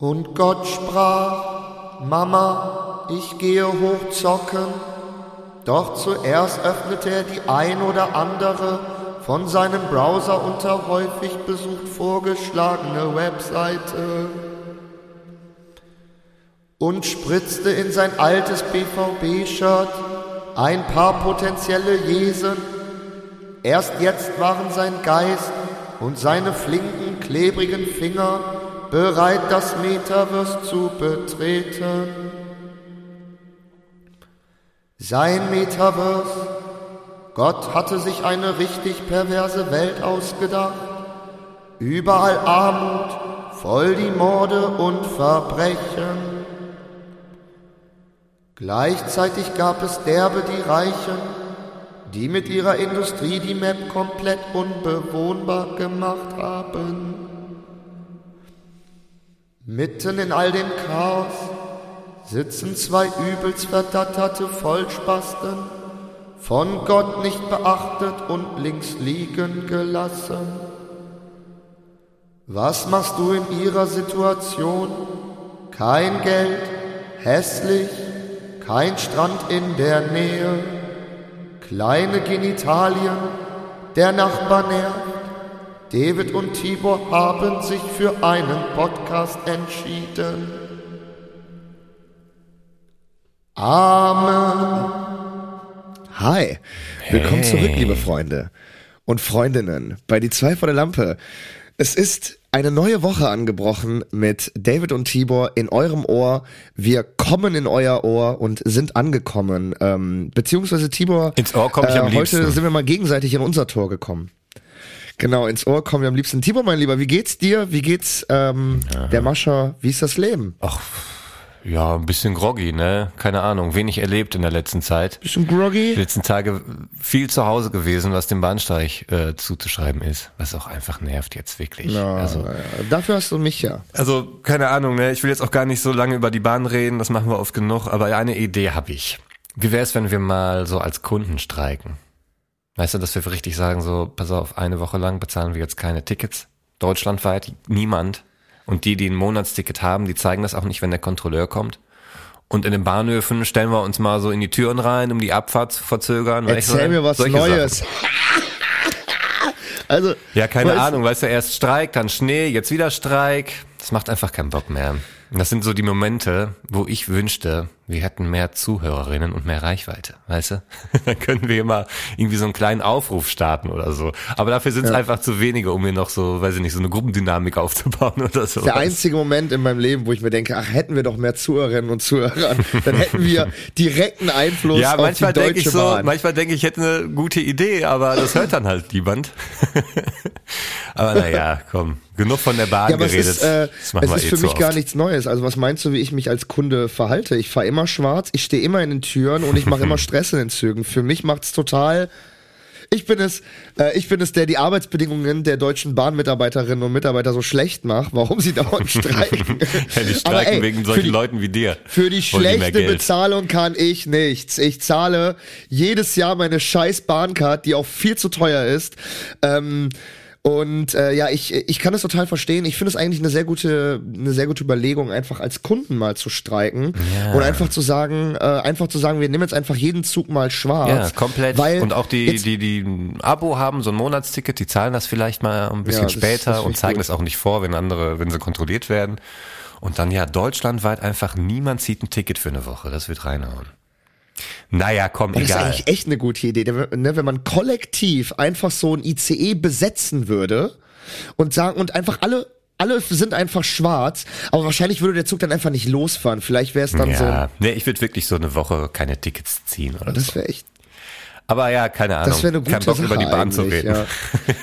Und Gott sprach, Mama, ich gehe hoch zocken. Doch zuerst öffnete er die ein oder andere von seinem Browser unter häufig besucht vorgeschlagene Webseite und spritzte in sein altes BVB-Shirt ein paar potenzielle Jesen. Erst jetzt waren sein Geist und seine flinken, klebrigen Finger bereit, das Metaverse zu betreten. Sein Metaverse, Gott hatte sich eine richtig perverse Welt ausgedacht. Überall Armut, voll die Morde und Verbrechen. Gleichzeitig gab es derbe die Reichen, die mit ihrer Industrie die Map komplett unbewohnbar gemacht haben. Mitten in all dem Chaos sitzen zwei übelst verdatterte Vollspasten, von Gott nicht beachtet und links liegen gelassen. Was machst du in ihrer Situation? Kein Geld, hässlich, kein Strand in der Nähe, kleine Genitalien, der Nachbar nervt, David und Tibor haben sich für einen Podcast entschieden. Amen. Hi, willkommen hey. zurück, liebe Freunde und Freundinnen bei Die zwei vor der Lampe. Es ist eine neue Woche angebrochen mit David und Tibor in eurem Ohr. Wir kommen in euer Ohr und sind angekommen. Ähm, beziehungsweise Tibor, ins Ohr komme ich äh, am liebsten. Heute sind wir mal gegenseitig in unser Tor gekommen. Genau, ins Ohr kommen wir am liebsten. Tibor, mein Lieber, wie geht's dir? Wie geht's ähm, der Mascha? Wie ist das Leben? Ach, ja, ein bisschen groggy, ne? Keine Ahnung, wenig erlebt in der letzten Zeit. Bisschen groggy? Die letzten Tage viel zu Hause gewesen, was dem Bahnsteig äh, zuzuschreiben ist. Was auch einfach nervt jetzt wirklich. Na, also, ja. Dafür hast du mich ja. Also, keine Ahnung, ne? Ich will jetzt auch gar nicht so lange über die Bahn reden, das machen wir oft genug, aber eine Idee habe ich. Wie wäre es, wenn wir mal so als Kunden streiken? Weißt du, dass wir richtig sagen, so, pass auf, eine Woche lang bezahlen wir jetzt keine Tickets. Deutschlandweit, niemand. Und die, die ein Monatsticket haben, die zeigen das auch nicht, wenn der Kontrolleur kommt. Und in den Bahnhöfen stellen wir uns mal so in die Türen rein, um die Abfahrt zu verzögern. Erzähl mir was Neues. also. Ja, keine weißt, Ahnung, weißt du, erst Streik, dann Schnee, jetzt wieder Streik. Das macht einfach keinen Bock mehr. Das sind so die Momente, wo ich wünschte, wir hätten mehr Zuhörerinnen und mehr Reichweite, weißt du? Dann können wir immer irgendwie so einen kleinen Aufruf starten oder so. Aber dafür sind es ja. einfach zu wenige, um mir noch so, weiß ich nicht, so eine Gruppendynamik aufzubauen oder so. Der einzige Moment in meinem Leben, wo ich mir denke, ach, hätten wir doch mehr Zuhörerinnen und Zuhörer, dann hätten wir direkten Einfluss ja, auf die deutsche ich so, Bahn. Manchmal denke ich, ich hätte eine gute Idee, aber das hört dann halt niemand. aber naja, komm. Genug von der Bahn ja, geredet. Es ist, äh, es ist eh für mich gar nichts Neues. Also was meinst du, wie ich mich als Kunde verhalte? Ich fahre immer schwarz, ich stehe immer in den Türen und ich mache immer Stress in den Zügen. Für mich macht's total. Ich bin es, äh, ich bin es, der die Arbeitsbedingungen der deutschen Bahnmitarbeiterinnen und Mitarbeiter so schlecht macht, warum sie dauernd streiken. ja, die streiken ey, wegen solchen die, Leuten wie dir. Für die schlechte die Bezahlung kann ich nichts. Ich zahle jedes Jahr meine scheiß Bahncard, die auch viel zu teuer ist. Ähm, und äh, ja, ich, ich kann das total verstehen. Ich finde es eigentlich eine sehr gute, eine sehr gute Überlegung, einfach als Kunden mal zu streiken ja. und einfach zu sagen, äh, einfach zu sagen, wir nehmen jetzt einfach jeden Zug mal schwarz. Ja, komplett. Weil und auch die, die, die ein Abo haben, so ein Monatsticket, die zahlen das vielleicht mal ein bisschen ja, später das und zeigen gut. das auch nicht vor, wenn andere, wenn sie kontrolliert werden. Und dann ja, deutschlandweit einfach niemand zieht ein Ticket für eine Woche. Das wird reinhauen. Naja, komm, das egal. Das ist eigentlich echt eine gute Idee. Ne, wenn man kollektiv einfach so ein ICE besetzen würde und sagen, und einfach alle alle sind einfach schwarz, aber wahrscheinlich würde der Zug dann einfach nicht losfahren. Vielleicht wäre es dann ja, so. Ja, nee, ich würde wirklich so eine Woche keine Tickets ziehen oder Das wäre echt aber ja, keine Ahnung. Das wäre eine gute Kein Bock Sache über die Bahn zu reden. Ja.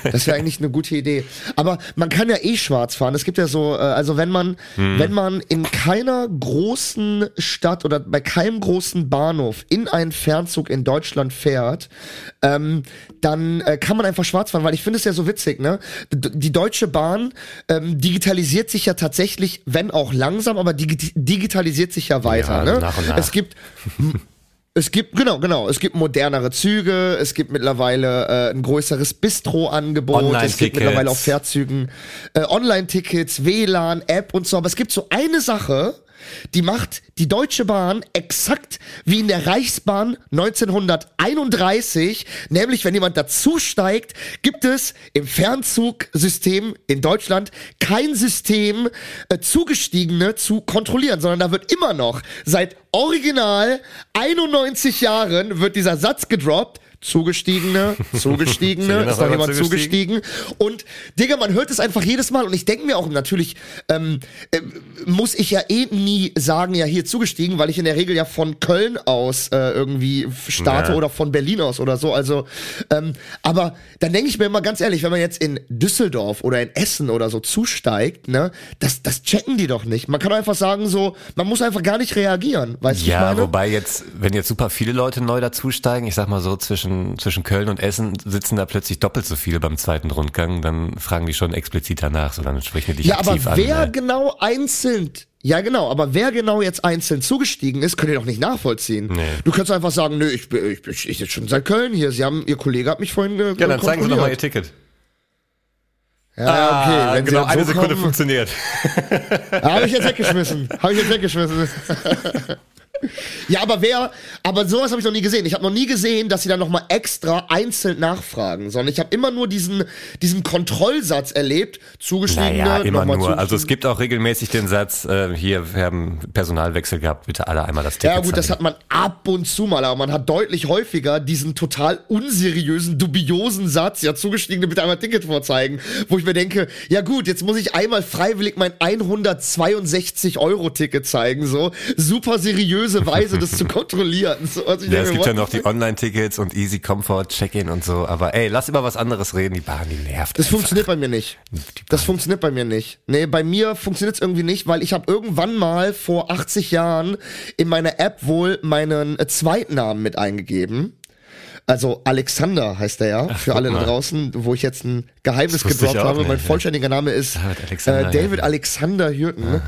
Das wäre eigentlich eine gute Idee. Aber man kann ja eh schwarz fahren. Es gibt ja so, äh, also wenn man, hm. wenn man in keiner großen Stadt oder bei keinem großen Bahnhof in einen Fernzug in Deutschland fährt, ähm, dann äh, kann man einfach schwarz fahren, weil ich finde es ja so witzig, ne? Die Deutsche Bahn ähm, digitalisiert sich ja tatsächlich, wenn auch langsam, aber digi digitalisiert sich ja weiter. Ja, ne? nach und nach. Es gibt Es gibt, genau, genau. Es gibt modernere Züge, es gibt mittlerweile äh, ein größeres Bistro-Angebot, es gibt mittlerweile auf Fährzügen äh, Online-Tickets, WLAN, App und so. Aber es gibt so eine Sache, die macht die Deutsche Bahn exakt wie in der Reichsbahn 1931, nämlich wenn jemand dazusteigt, gibt es im Fernzugsystem in Deutschland kein System, äh, Zugestiegene zu kontrollieren, sondern da wird immer noch seit original 91 Jahren wird dieser Satz gedroppt. Zugestiegene, Zugestiegene, ist noch jemand zugestiegen? Und Digga, man hört es einfach jedes Mal und ich denke mir auch natürlich, ähm, äh, muss ich ja eh nie sagen, ja hier zugestiegen, weil ich in der Regel ja von Köln aus äh, irgendwie starte Ja. oder von Berlin aus oder so. Also, ähm, aber dann denke ich mir immer ganz ehrlich, wenn man jetzt in Düsseldorf oder in Essen oder so zusteigt, ne, das, das checken die doch nicht. Man kann doch einfach sagen so, man muss einfach gar nicht reagieren, weißt du, Ja, wobei jetzt, wenn jetzt super viele Leute neu dazusteigen, ich sag mal so zwischen, zwischen Köln und Essen sitzen da plötzlich doppelt so viele beim zweiten Rundgang, dann fragen die schon explizit danach, so dann sprechen die dich Ja, aber aktiv an. wer ne? genau einzeln, ja genau, aber wer genau jetzt einzeln zugestiegen ist, könnt ihr doch nicht nachvollziehen. Nee. Du kannst einfach sagen, nö, ich bin, ich ich bin schon seit Köln hier. Sie haben, ihr Kollege hat mich vorhin ge Ja, dann zeigen Sie doch mal Ihr. Ticket. Ja, okay, Ah, wenn genau, Sie dann eine so Sekunde kommen, funktioniert. Habe ich jetzt weggeschmissen. Habe ich jetzt weggeschmissen. ja, aber wer, aber sowas habe ich noch nie gesehen. Ich habe noch nie gesehen, dass sie dann nochmal extra einzeln nachfragen, sondern ich habe immer nur diesen, diesen Kontrollsatz erlebt, zugestiegene, Naja, immer nur. Also es gibt auch regelmäßig den Satz, äh, hier, wir haben Personalwechsel gehabt, bitte alle einmal das Ticket Ja gut, das zeigen. hat man ab und zu mal, aber man hat deutlich häufiger diesen total unseriösen, dubiosen Satz, ja zugestiegene bitte einmal Ticket vorzeigen, wo ich mir denke, ja gut, jetzt muss ich einmal freiwillig mein 162 Euro Ticket zeigen, so super seriöse Weise, das zu kontrollieren. So, also Ja, es gibt ja noch die Online-Tickets und Easy Comfort, Check-in und so. Aber ey, lass über was anderes reden. Die Bahn, die nervt. Das einfach. funktioniert bei mir nicht. Das funktioniert bei mir nicht. Nee, bei mir funktioniert es irgendwie nicht, weil ich habe irgendwann mal vor 80 Jahren in meiner App wohl meinen äh, Zweitnamen mit eingegeben. Also Alexander heißt er ja, für alle da draußen, wo ich jetzt ein Geheimnis gedroppt habe. nicht, mein ja. vollständiger Name ist David Alexander äh, David Hürten. Alexander Hürten.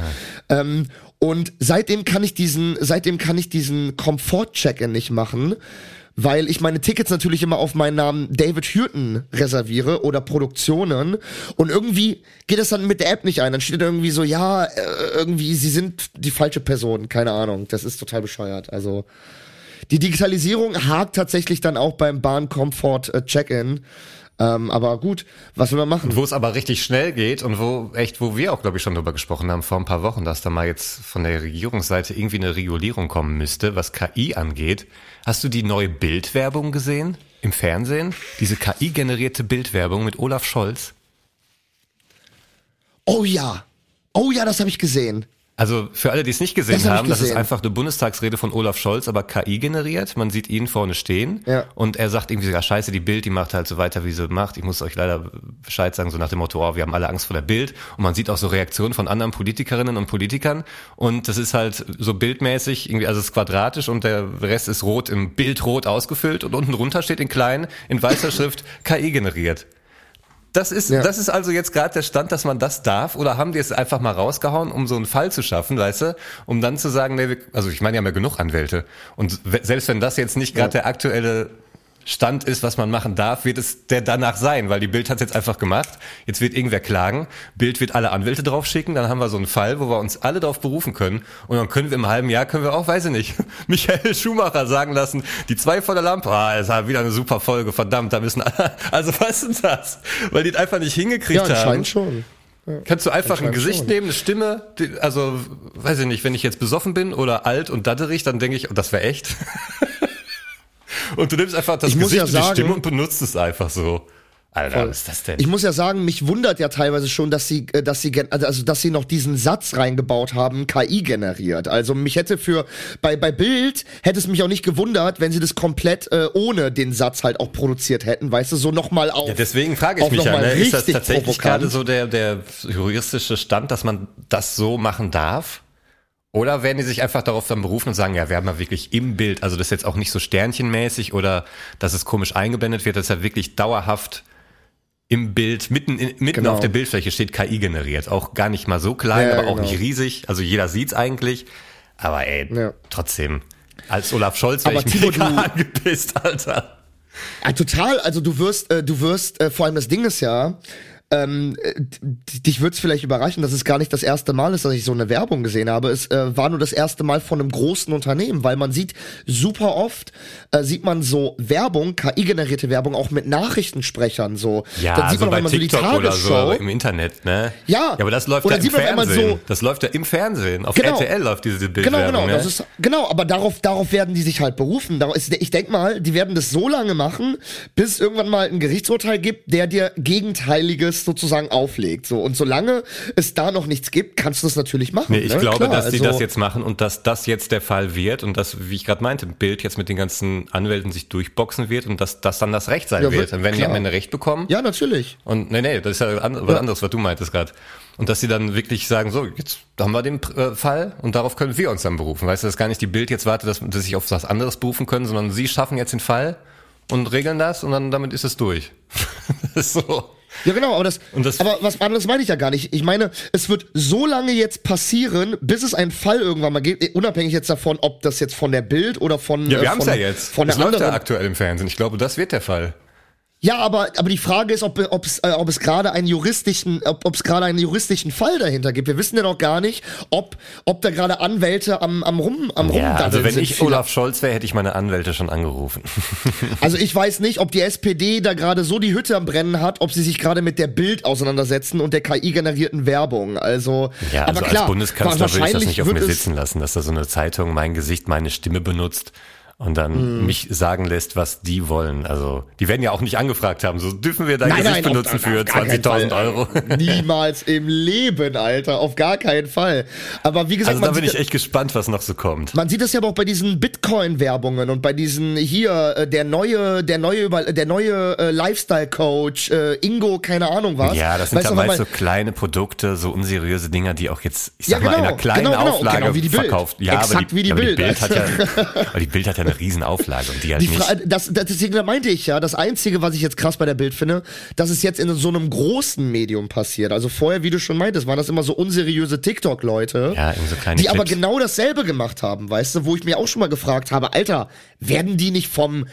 Ähm, und seitdem kann ich diesen, seitdem kann ich diesen Komfort-Check-In nicht machen, weil ich meine Tickets natürlich immer auf meinen Namen David Hürten reserviere oder Produktionen und irgendwie geht das dann mit der App nicht ein. Dann steht irgendwie so, ja, äh, irgendwie, sie sind die falsche Person, keine Ahnung. Das ist total bescheuert. Also die Digitalisierung hakt tatsächlich dann auch beim Bahn-Comfort äh, Check-In. Ähm, aber gut, was will man machen? Wo es aber richtig schnell geht und wo echt, wo wir auch, glaube ich, schon drüber gesprochen haben vor ein paar Wochen, dass da mal jetzt von der Regierungsseite irgendwie eine Regulierung kommen müsste, was KI angeht. Hast du die neue Bildwerbung gesehen im Fernsehen? Diese KI-generierte Bildwerbung mit Olaf Scholz? Oh ja. Oh ja, das habe ich gesehen. Also für alle, die es nicht gesehen Das hab ich haben, das ist gesehen. einfach eine Bundestagsrede von Olaf Scholz, aber KI generiert. Man sieht ihn vorne stehen Ja. und er sagt irgendwie, ja scheiße, die Bild, die macht halt so weiter, wie sie macht. Ich muss euch leider Bescheid sagen, so nach dem Motto, oh, wir haben alle Angst vor der Bild. Und man sieht auch so Reaktionen von anderen Politikerinnen und Politikern. Und das ist halt so bildmäßig, irgendwie, also es ist quadratisch und der Rest ist rot im Bild rot ausgefüllt und unten drunter steht in klein, in weißer Schrift, KI generiert. Das ist, Ja. das ist also jetzt gerade der Stand, dass man das darf, oder haben die es einfach mal rausgehauen, um so einen Fall zu schaffen, weißt du, um dann zu sagen, nee, wir, also ich meine, die haben ja genug Anwälte. Und selbst wenn das jetzt nicht gerade der aktuelle Stand ist, was man machen darf, wird es der danach sein, weil die Bild hat jetzt einfach gemacht. Jetzt wird irgendwer klagen, Bild wird alle Anwälte drauf schicken, dann haben wir so einen Fall, wo wir uns alle darauf berufen können und dann können wir im halben Jahr, können wir auch, weiß ich nicht, Michael Schumacher sagen lassen, die zwei vor der Lampe, ah, das war wieder eine super Folge, verdammt, da müssen alle, also was ist das? Weil die es einfach nicht hingekriegt Ja, haben. anscheinend schon. Kannst du einfach ein Gesicht schon. nehmen, eine Stimme, die, also weiß ich nicht, wenn ich jetzt besoffen bin oder alt und datterig, dann denke ich, oh, das wäre echt. und du nimmst einfach das Ich Gesicht ja und die sagen- Stimme und benutzt es einfach so. Alter, Voll. was ist das denn? Ich muss ja sagen, mich wundert ja teilweise schon, dass sie, äh, dass sie, also dass sie noch diesen Satz reingebaut haben, KI generiert. Also mich hätte für bei bei Bild hätte es mich auch nicht gewundert, wenn sie das komplett äh, ohne den Satz halt auch produziert hätten, weißt du, so nochmal auf. ja, deswegen frage ich mich ja, ne? ist das tatsächlich provokant. gerade so der, der juristische Stand, dass man das so machen darf? Oder werden die sich einfach darauf dann berufen und sagen, ja, wir haben ja wirklich im Bild, also das ist jetzt auch nicht so sternchenmäßig oder dass es komisch eingeblendet wird, das ist ja wirklich dauerhaft im Bild, mitten, in, mitten Genau. auf der Bildfläche steht KI generiert. Auch gar nicht mal so klein, Ja, aber auch genau. nicht riesig. Also jeder sieht's eigentlich. Aber ey, Ja. trotzdem. Als Olaf Scholz wäre ich Timo, mega du- angepisst, Alter. Ja, total. Also du wirst, äh, du wirst, äh, vor allem das Ding ist ja, ähm, äh, dich wird's vielleicht überraschen, dass es gar nicht das erste Mal ist, dass ich so eine Werbung gesehen habe. Es äh, war nur das erste Mal von einem großen Unternehmen, weil man sieht super oft, äh, sieht man so Werbung, KI-generierte Werbung, auch mit Nachrichtensprechern so. Ja, Dann sieht so man bei auch immer so die TikTok oder so im Internet, ne? Ja. Ja, aber das läuft ja im man Fernsehen. so- das läuft ja im Fernsehen. Auf Genau. RTL läuft diese Genau, Bildwerbung, genau, ne? das ist, genau, aber darauf, darauf werden die sich halt berufen. Ich denk mal, die werden das so lange machen, bis es irgendwann mal ein Gerichtsurteil gibt, der dir Gegenteiliges sozusagen auflegt. So, und solange es da noch nichts gibt, kannst du das natürlich machen. Nee, ich ne? glaube, Klar, dass die also- das jetzt machen und dass das jetzt der Fall wird und dass, wie ich gerade meinte, Bild jetzt mit den ganzen Anwälten sich durchboxen wird und dass das dann das Recht sein Ja, wird. wird- Dann werden die klar. am Ende Recht bekommen. Ja, natürlich. Und nee, nee, das ist ja an- was anderes, was du meintest gerade. Und dass sie dann wirklich sagen, so, jetzt haben wir den äh, Fall und darauf können wir uns dann berufen. Weißt du, dass gar nicht die Bild jetzt wartet, dass, dass sie sich auf was anderes berufen können, sondern sie schaffen jetzt den Fall und regeln das und dann damit ist es durch. das ist so. Ja, genau, aber das, Und das- aber was anderes meine ich ja gar nicht. Ich meine, es wird so lange jetzt passieren, bis es einen Fall irgendwann mal gibt, unabhängig jetzt davon, ob das jetzt von der Bild oder von, Ja, wir äh, haben es von, ja jetzt. von das der läuft ja anderen aktuell im Fernsehen. Ich glaube, das wird der Fall. Ja, aber, aber die Frage ist, ob, ob es, äh, ob es gerade einen juristischen, ob, ob es gerade einen juristischen Fall dahinter gibt. Wir wissen ja noch gar nicht, ob, ob da gerade Anwälte am, am rum, am Ja, also wenn sind. ich Olaf Scholz wäre, hätte ich meine Anwälte schon angerufen. Also ich weiß nicht, ob die SPD da gerade so die Hütte am Brennen hat, ob sie sich gerade mit der Bild auseinandersetzen und der KI-generierten Werbung. Also, Ja, also aber klar, als Bundeskanzler würde ich das nicht auf mir sitzen lassen, dass da so eine Zeitung mein Gesicht, meine Stimme benutzt und dann Mhm. mich sagen lässt, was die wollen. Also die werden ja auch nicht angefragt haben, so dürfen wir dein Nein, Gesicht nein, benutzen auf- für auf gar keinen 20.000 Fall. Euro. Niemals im Leben, Alter. Auf gar keinen Fall. Aber wie gesagt, Also da bin ich echt gespannt, was noch so kommt. Man sieht das ja aber auch bei diesen Bitcoin-Werbungen und bei diesen hier äh, der neue, der neue, der neue äh, Lifestyle-Coach äh, Ingo, keine Ahnung was. Ja, das sind Weißt ja meist so kleine Produkte, so unseriöse Dinger, die auch jetzt, ich Ja, sag mal, in genau, einer kleinen genau, genau, Auflage genau wie die Bild. verkauft. Ja, aber Exakt die, wie die aber Bild. Bild hat ja, aber die Bild hat ja eine riesen Auflage und die halt Die nicht. Fra das, das, deswegen da meinte ich ja, das Einzige, was ich jetzt krass bei der Bild finde, dass es jetzt in so einem großen Medium passiert. Also vorher, wie du schon meintest, waren das immer so unseriöse TikTok-Leute. Ja, so die aber Clips. genau dasselbe gemacht haben, weißt du, wo ich mir auch schon mal gefragt habe, Alter, werden die nicht vom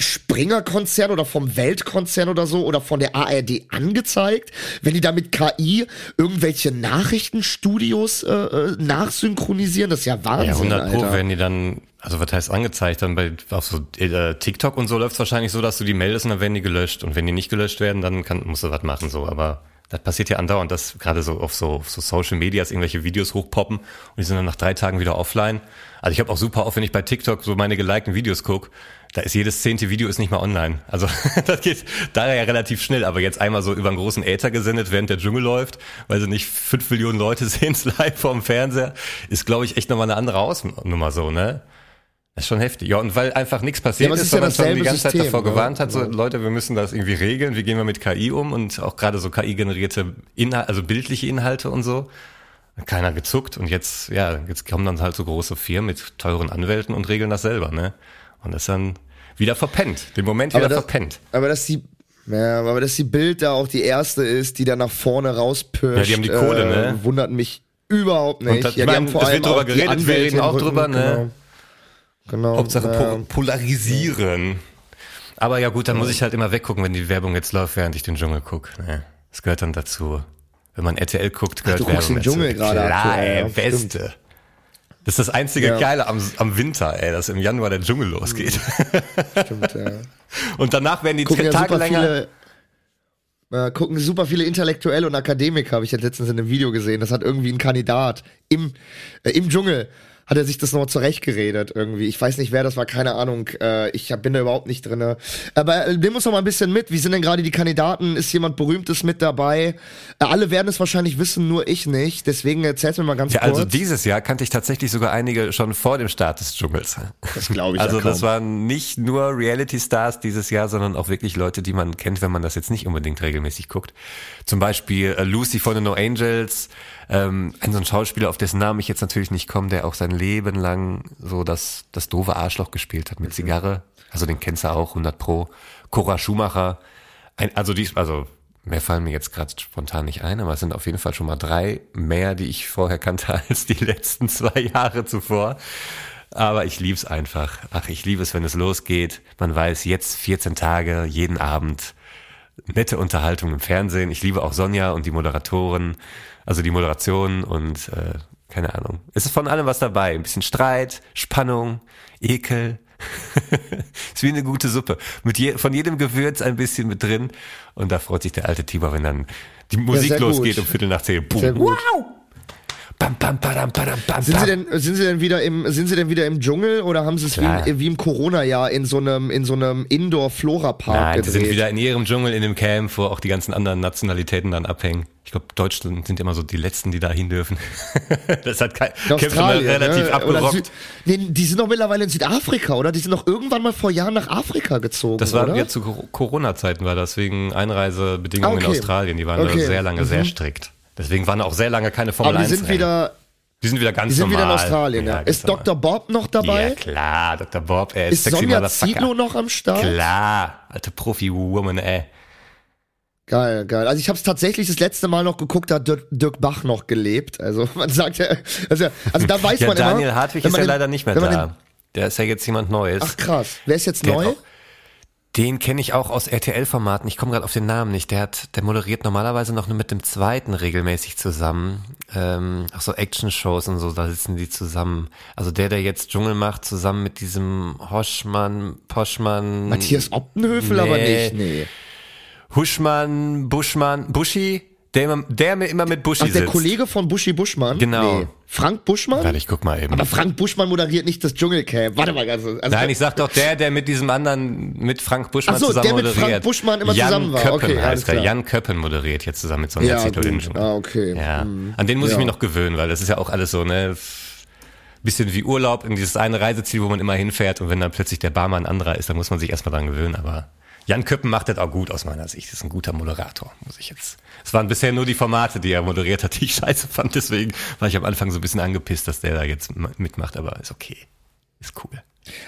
Springer-Konzern oder vom Weltkonzern oder so oder von der ARD angezeigt, wenn die da mit KI irgendwelche Nachrichtenstudios äh, äh, nachsynchronisieren? Das ist ja Wahnsinn, Ja, 100 Pro werden die dann, also was heißt angezeigt, dann bei auf so äh, TikTok und so läuft es wahrscheinlich so, dass du die meldest und dann werden die gelöscht. Und wenn die nicht gelöscht werden, dann kann, musst du was machen, so. Aber das passiert ja andauernd, dass gerade so auf so, auf so Social Medias irgendwelche Videos hochpoppen und die sind dann nach drei Tagen wieder offline. Also ich habe auch super oft, wenn ich bei TikTok so meine gelikten Videos guck, da ist jedes zehnte Video ist nicht mal online. Also das geht daher ja relativ schnell, aber jetzt einmal so über einen großen Äther gesendet, während der Dschungel läuft, weil sie nicht fünf Millionen Leute sehen es live vorm Fernseher, ist glaube ich echt nochmal eine andere Hausnummer so, ne? Das ist schon heftig. Ja, und weil einfach nichts passiert Ja, ist, ist ja sondern schon die ganze Zeit System, davor ne? gewarnt hat, so Leute, wir müssen das irgendwie regeln, wie gehen wir mit KI um und auch gerade so KI-generierte Inhalte, also bildliche Inhalte und so. Keiner gezuckt und jetzt, ja, jetzt kommen dann halt so große Firmen mit teuren Anwälten und regeln das selber, ne? Und das dann wieder verpennt. Den Moment wieder Aber das- verpennt. Aber dass die, ja, aber dass die Bild da auch die erste ist, die da nach vorne rauspirscht, Ja, die haben die Kohle, äh, ne? wundert mich überhaupt nicht. Und das- ja, ich die meine, haben vor allem wird drüber geredet, wir reden auch Rücken, drüber, ne? Genau. genau Hauptsache ja. po polarisieren. Aber ja gut, dann muss ich halt immer weggucken, wenn die Werbung jetzt läuft, während ich den Dschungel guck. Ne? Das gehört dann dazu. Wenn man RTL guckt, gehört du guckst Werbung den Dschungel dazu. gerade Klar, aktuell, ja, Beste. Das ist das einzige Ja. Geile am, am Winter, ey, dass im Januar der Dschungel losgeht. Stimmt, ja. Und danach werden die Gucken ja Tage super länger. viele, äh, gucken super viele Intellektuelle und Akademiker, habe ich ja letztens in einem Video gesehen. Das hat irgendwie ein Kandidat im, äh, im Dschungel hat er sich das noch zurechtgeredet irgendwie. Ich weiß nicht, wer das war, keine Ahnung. Äh, ich hab, bin da überhaupt nicht drinne. Aber äh, nimm uns doch mal ein bisschen mit. Wie sind denn gerade die Kandidaten? Ist jemand Berühmtes mit dabei? Äh, alle werden es wahrscheinlich wissen, nur ich nicht. Deswegen erzähl's mir mal ganz Ja, kurz. also dieses Jahr kannte ich tatsächlich sogar einige schon vor dem Start des Dschungels. das glaube ich Also ja das waren nicht nur Reality-Stars dieses Jahr, sondern auch wirklich Leute, die man kennt, wenn man das jetzt nicht unbedingt regelmäßig guckt. Zum Beispiel äh, Lucy von the No Angels, ähm, ein so ein Schauspieler, auf dessen Namen ich jetzt natürlich nicht komme, der auch sein Leben lang so das, das doofe Arschloch gespielt hat mit Zigarre. Also den kennst du auch, 100 Pro. Cora Schumacher. Ein, also die, also mehr fallen mir jetzt gerade spontan nicht ein, aber es sind auf jeden Fall schon mal drei mehr, die ich vorher kannte als die letzten zwei Jahre zuvor. Aber ich lieb's einfach. Ach, ich liebe es, wenn es losgeht. Man weiß jetzt 14 Tage, jeden Abend nette Unterhaltung im Fernsehen. Ich liebe auch Sonja und die Moderatoren, also die Moderation und äh, keine Ahnung. Es ist von allem was dabei. Ein bisschen Streit, Spannung, Ekel. ist wie eine gute Suppe. Mit je, von jedem Gewürz ein bisschen mit drin. Und da freut sich der alte Tibor, wenn dann die Musik sehr losgeht um Viertel nach zehn. Wow! Bam, bam, badam, badam, bam, Sind. Sie denn, sind Sie denn wieder im, sind Sie denn wieder im Dschungel oder haben Sie es wie, wie im Corona-Jahr in so einem, in so einem Indoor-Flora-Park Nein, die gedreht? sind wieder in ihrem Dschungel in dem Camp, wo auch die ganzen anderen Nationalitäten dann abhängen. Ich glaube, Deutschland sind immer so die Letzten, die da hin dürfen. das hat kein In Camp immer Australien, relativ ne? Abgerockt. Süd, nee, die sind doch mittlerweile in Südafrika, oder? Die sind doch irgendwann mal vor Jahren nach Afrika gezogen, Das war oder? ja zu Cor- Corona-Zeiten war das wegen Einreisebedingungen Ah, okay. in Australien. Die waren Okay. da sehr lange sehr strikt. Deswegen waren auch sehr lange keine Formel Aber die 1 sind Rennen. wieder, die sind wieder ganz die sind wieder in normal. Australien, ja. ganz Ist normal. Dr. Bob noch dabei? Ja, klar, Dr. Bob, er ist, sexy Sonja noch am Start? Klar, alte Profi-Woman, ey. Geil, geil. Also ich habe es tatsächlich das letzte Mal noch geguckt, da hat Dirk, Dirk Bach noch gelebt. Also man sagt ja, also, also da weiß Ja, man Daniel immer. Hartwig wenn ist ja den- leider nicht mehr da. Der ist ja jetzt jemand Neues. Den, ach krass. Wer ist jetzt Der neu? auch- Den kenne ich auch aus RTL-Formaten. Ich komme gerade auf den Namen nicht. Der hat, der moderiert normalerweise noch mit dem zweiten regelmäßig zusammen. Ähm, auch so Action-Shows und so, da sitzen die zusammen. Also der, der jetzt Dschungel macht, zusammen mit diesem Hoschmann, Poschmann. Matthias Optenhöfel Nee. aber nicht. Nee. Huschmann, Buschmann, Buschi, der, immer- der mir immer mit Buschi Ach, der sitzt. Kollege von Buschi Buschmann? Genau. Nee. Frank Buschmann? Warte, ich guck mal eben. Aber Frank Buschmann moderiert nicht das Dschungelcamp. Warte mal ganz. Also Nein, ich sag doch der, der mit diesem anderen, mit Frank Buschmann Ach so, zusammen der mit moderiert. Frank Buschmann immer Jan zusammen war. Köppen Okay, heißt er. Jan Köppen moderiert jetzt zusammen mit Ja, Zietlow den gut. Dschungel. Ah, okay. Ja, Hm. an den muss ich Ja. mich noch gewöhnen, weil das ist ja auch alles so, ne, bisschen wie Urlaub in dieses eine Reiseziel, wo man immer hinfährt und wenn dann plötzlich der Barmann ein anderer ist, dann muss man sich erstmal dran gewöhnen, aber Jan Köppen macht das auch gut aus meiner Sicht. Ist ein guter Moderator, muss ich jetzt. Es waren bisher nur die Formate, die er moderiert hat, die ich scheiße fand, deswegen war ich am Anfang so ein bisschen angepisst, dass der da jetzt mitmacht, aber ist okay. Ist cool.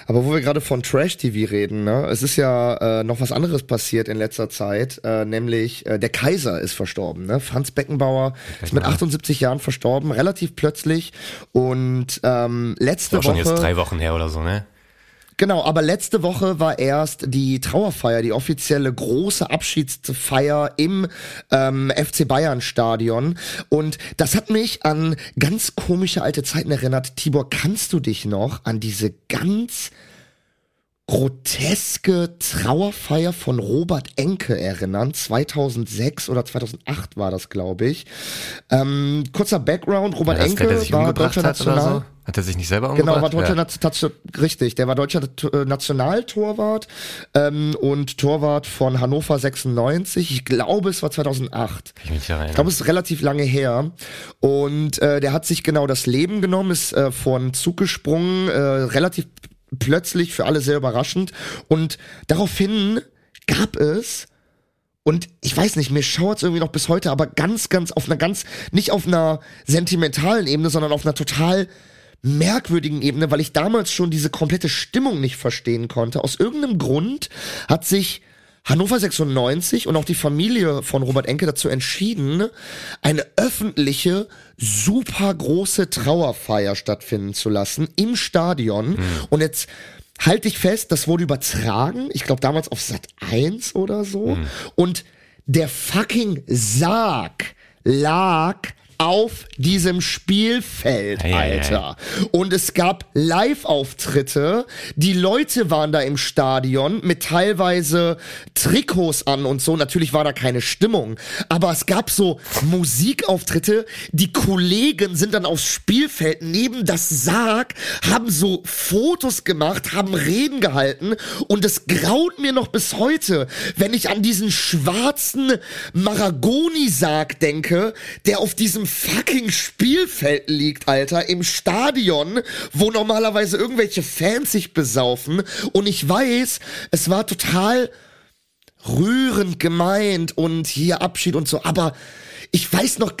Aber wo wir gerade von Trash-TV reden, ne? es ist ja äh, noch was anderes passiert in letzter Zeit, äh, nämlich äh, der Kaiser ist verstorben. Ne? Franz Beckenbauer ist mit 78 Jahren verstorben, relativ plötzlich. Und ähm, letzte Auch schon Woche, jetzt drei Wochen her oder so, ne? Genau, aber letzte Woche war erst die Trauerfeier, die offizielle große Abschiedsfeier im ähm, FC Bayern Stadion. Und das hat mich an ganz komische alte Zeiten erinnert. Tibor, kannst du dich noch an diese ganz groteske Trauerfeier von Robert Enke erinnern. 2006 oder 2008 war das, glaube ich. Ähm, kurzer Background, Robert der, Enke war deutscher hat National. Hat er sich nicht selber Genau, umgebracht? war deutscher ja. Richtig, der war deutscher äh, Nationaltorwart ähm, und Torwart von Hannover 96. Ich glaube, es war 2008. Ich, mich. Ich glaube, es ist relativ lange her. Und äh, der hat sich genau das Leben genommen, ist äh, von Zug gesprungen, äh, relativ plötzlich, für alle sehr überraschend. Und daraufhin gab es und ich weiß nicht, mir schaut irgendwie noch bis heute, aber ganz, ganz auf einer ganz, nicht auf einer sentimentalen Ebene, sondern auf einer total merkwürdigen Ebene, weil ich damals schon diese komplette Stimmung nicht verstehen konnte. Aus irgendeinem Grund hat sich Hannover 96 und auch die Familie von Robert Enke dazu entschieden, eine öffentliche, super große Trauerfeier stattfinden zu lassen im Stadion. Und jetzt halte ich fest, das wurde übertragen, ich glaube damals auf Sat 1 oder so. Und der fucking Sarg lag auf diesem Spielfeld, ei. Alter. Und es gab Live-Auftritte. Die Leute waren da im Stadion mit teilweise Trikots an und so. Natürlich war da keine Stimmung. Aber es gab so Musikauftritte. Die Kollegen sind dann aufs Spielfeld neben das Sarg, haben so Fotos gemacht, haben Reden gehalten. Und es graut mir noch bis heute, wenn ich an diesen schwarzen Maragoni-Sarg denke, der auf diesem fucking Spielfeld liegt, Alter, im Stadion, wo normalerweise irgendwelche Fans sich besaufen. Und ich weiß, es war total rührend gemeint und hier Abschied und so, aber ich weiß noch,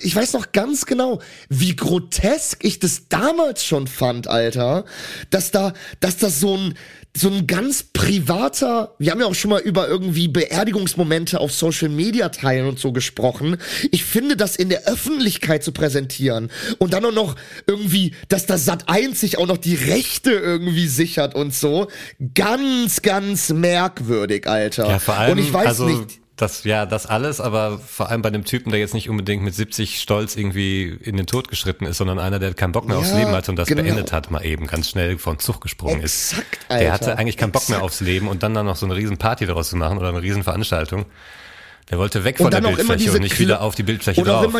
ich weiß noch ganz genau, wie grotesk ich das damals schon fand, Alter, dass da, dass das so ein, so ein ganz privater, wir haben ja auch schon mal über irgendwie Beerdigungsmomente auf Social Media teilen und so gesprochen. Ich finde, das in der Öffentlichkeit zu präsentieren und dann auch noch irgendwie, dass das Sat 1 sich auch noch die Rechte irgendwie sichert und so, ganz, ganz merkwürdig, Alter. Ja, vor allem, und ich weiß also, nicht, das, ja, das alles, aber vor allem bei dem Typen, der jetzt nicht unbedingt mit 70 Stolz irgendwie in den Tod geschritten ist, sondern einer, der keinen Bock mehr aufs Ja, Leben hatte und das genau. beendet hat, mal eben ganz schnell von Zug gesprungen ist. Exakt, Der Alter. hatte eigentlich keinen Bock mehr Exakt. aufs Leben und dann dann noch so eine riesen Party daraus zu machen oder eine riesen Veranstaltung. Der wollte weg Und von der Bildfläche und nicht wieder auf die Bildfläche drauf.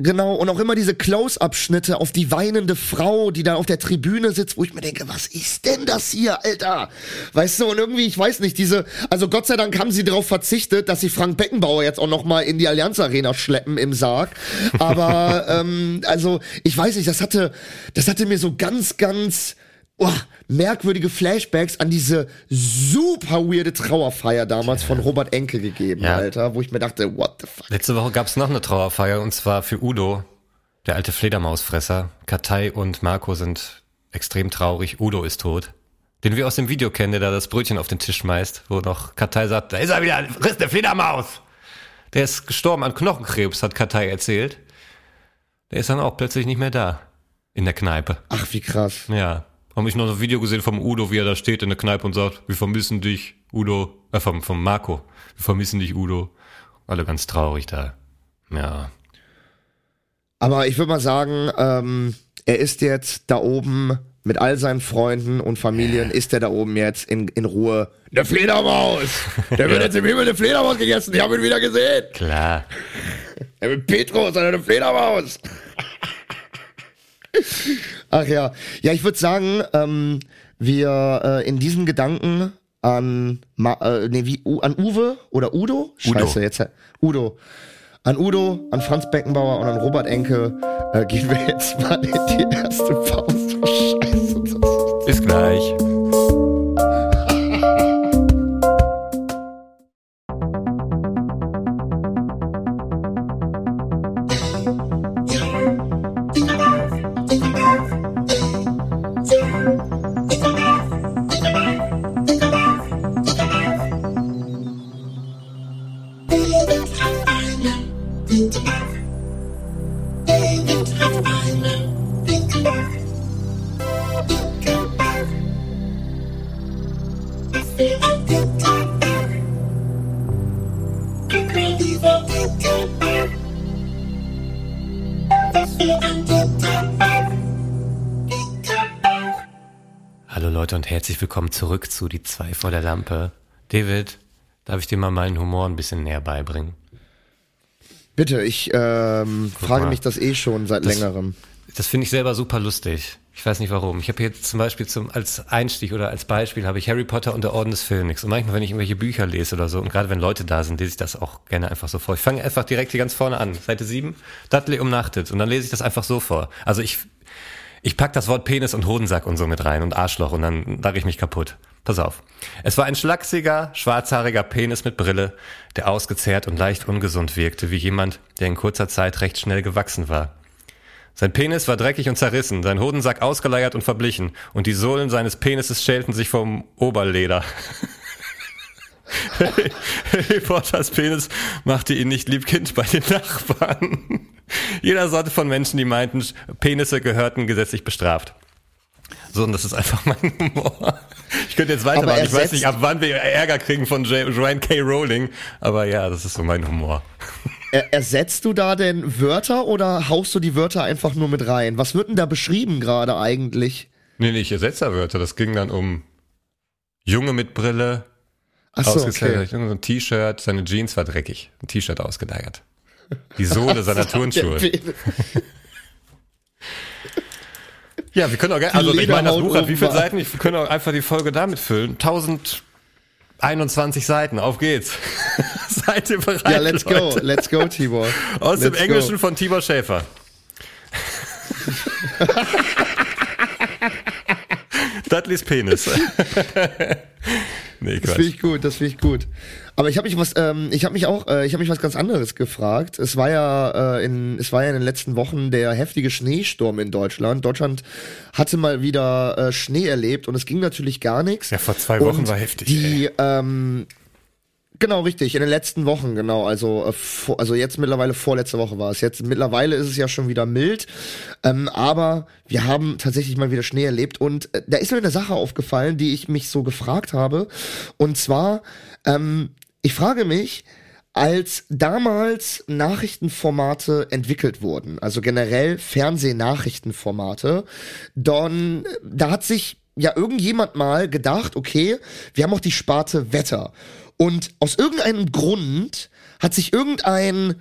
Genau, und auch immer diese Close-Up-Schnitte auf die weinende Frau, die da auf der Tribüne sitzt, wo ich mir denke, was ist denn das hier, Alter? Weißt du, und irgendwie, ich weiß nicht, diese, also Gott sei Dank haben sie darauf verzichtet, dass sie Frank Beckenbauer jetzt auch noch mal in die Allianz Arena schleppen im Sarg. Aber, ähm, also, ich weiß nicht, das hatte, das hatte mir so ganz, ganz, oh, merkwürdige Flashbacks an diese super weirde Trauerfeier damals von Robert Enke gegeben, Ja. Alter, wo ich mir dachte, what the fuck? Letzte Woche gab es noch eine Trauerfeier und zwar für Udo, der alte Fledermausfresser. Katay und Marco sind extrem traurig. Udo ist tot. Den wir aus dem Video kennen, der da das Brötchen auf den Tisch schmeißt, wo noch Katay sagt, da ist er wieder, frisst der Fledermaus. Der ist gestorben an Knochenkrebs, hat Katay erzählt. Der ist dann auch plötzlich nicht mehr da. In der Kneipe. Ach, wie krass. Ja. Habe ich noch ein Video gesehen vom Udo, wie er da steht in der Kneipe und sagt, wir vermissen dich, Udo. Äh, vom, vom Marco. Wir vermissen dich, Udo. Alle ganz traurig da. Ja. Aber ich würde mal sagen, ähm, er ist jetzt da oben mit all seinen Freunden und Familien, ist er da oben jetzt in, in Ruhe. Der Fledermaus! Der wird jetzt im Himmel eine Fledermaus gegessen, ich habe ihn wieder gesehen. Klar. Er wird Petrus, eine Fledermaus. Ach ja. Ja, ich würde sagen, ähm, wir äh, in diesen Gedanken an, Ma äh, nee, wie, U an Uwe oder Udo? Scheiße, Udo. jetzt. Udo. An Udo, an Franz Beckenbauer und an Robert Enke äh, gehen wir jetzt mal in die erste Pause. Scheiße. Das Bis gleich. Herzlich willkommen zurück zu Die zwei vor der Lampe. David, darf ich dir mal meinen Humor ein bisschen näher beibringen? Bitte, ich ähm, frage mal. mich das eh schon seit Das- längerem. Das finde ich selber super lustig. Ich weiß nicht warum. Ich habe jetzt zum Beispiel zum, als Einstieg oder als Beispiel habe ich Harry Potter und der Orden des Phönix. Und manchmal, wenn ich irgendwelche Bücher lese oder so, und gerade wenn Leute da sind, lese ich das auch gerne einfach so vor. Ich fange einfach direkt hier ganz vorne an. Seite 7, Dudley umnachtet. Und dann lese ich das einfach so vor. Also ich, ich pack das Wort Penis und Hodensack und so mit rein und Arschloch und dann lache ich mich kaputt. Pass auf. Es war ein schlachsiger, schwarzhaariger Penis mit Brille, der ausgezehrt und leicht ungesund wirkte, wie jemand, der in kurzer Zeit recht schnell gewachsen war. Sein Penis war dreckig und zerrissen, sein Hodensack ausgeleiert und verblichen, und die Sohlen seines Penises schälten sich vom Oberleder. Harry Potters Penis machte ihn nicht liebkind bei den Nachbarn. Jeder Sorte von Menschen, die meinten, Penisse gehörten gesetzlich bestraft. So, und das ist einfach mein Humor. Ich könnte jetzt weitermachen. er Ich weiß nicht, ab wann wir Ärger kriegen von Jo- Joanne K. Rowling. Aber ja, das ist so mein Humor. Er, ersetzt du da denn Wörter oder haust du die Wörter einfach nur mit rein? Was wird denn da beschrieben gerade eigentlich? Nee, nee, ich ersetze da Wörter. Das ging dann um Junge mit Brille, Achso, ausgezeichnet, okay. so ein T-Shirt, seine Jeans war dreckig. Ein T-Shirt ausgeleiert. Die Sohle seiner Turnschuhe. Ja, wir können auch gerne, also ich meine, das Buch hat wie viele. Seiten? Wir können auch einfach die Folge damit füllen. 1021 Seiten, auf geht's. Seid ihr bereit, Ja, let's go, Leute? let's go, Tibor. Aus dem Let's Englischen go. von Tibor Schäfer. Dudleys Penis. Nee, Das finde ich gut, das finde ich gut. Aber ich habe mich was, ähm, ich habe mich auch, äh, ich habe mich was ganz anderes gefragt. Es war ja äh, in, es war ja in den letzten Wochen der heftige Schneesturm in Deutschland. Deutschland hatte mal wieder äh, Schnee erlebt und es ging natürlich gar nichts. Ja, vor zwei Wochen Und war heftig, Die, ähm, Genau, richtig. In den letzten Wochen, genau. Also, äh, vor, also jetzt mittlerweile vorletzte Woche war es. Jetzt mittlerweile ist es ja schon wieder mild. Ähm, aber wir haben tatsächlich mal wieder Schnee erlebt. Und äh, da ist mir eine Sache aufgefallen, die ich mich so gefragt habe. Und zwar, ähm, ich frage mich, als damals Nachrichtenformate entwickelt wurden, also generell Fernsehnachrichtenformate, dann, da hat sich ja irgendjemand mal gedacht, okay, wir haben auch die Sparte Wetter. Und aus irgendeinem Grund hat sich irgendein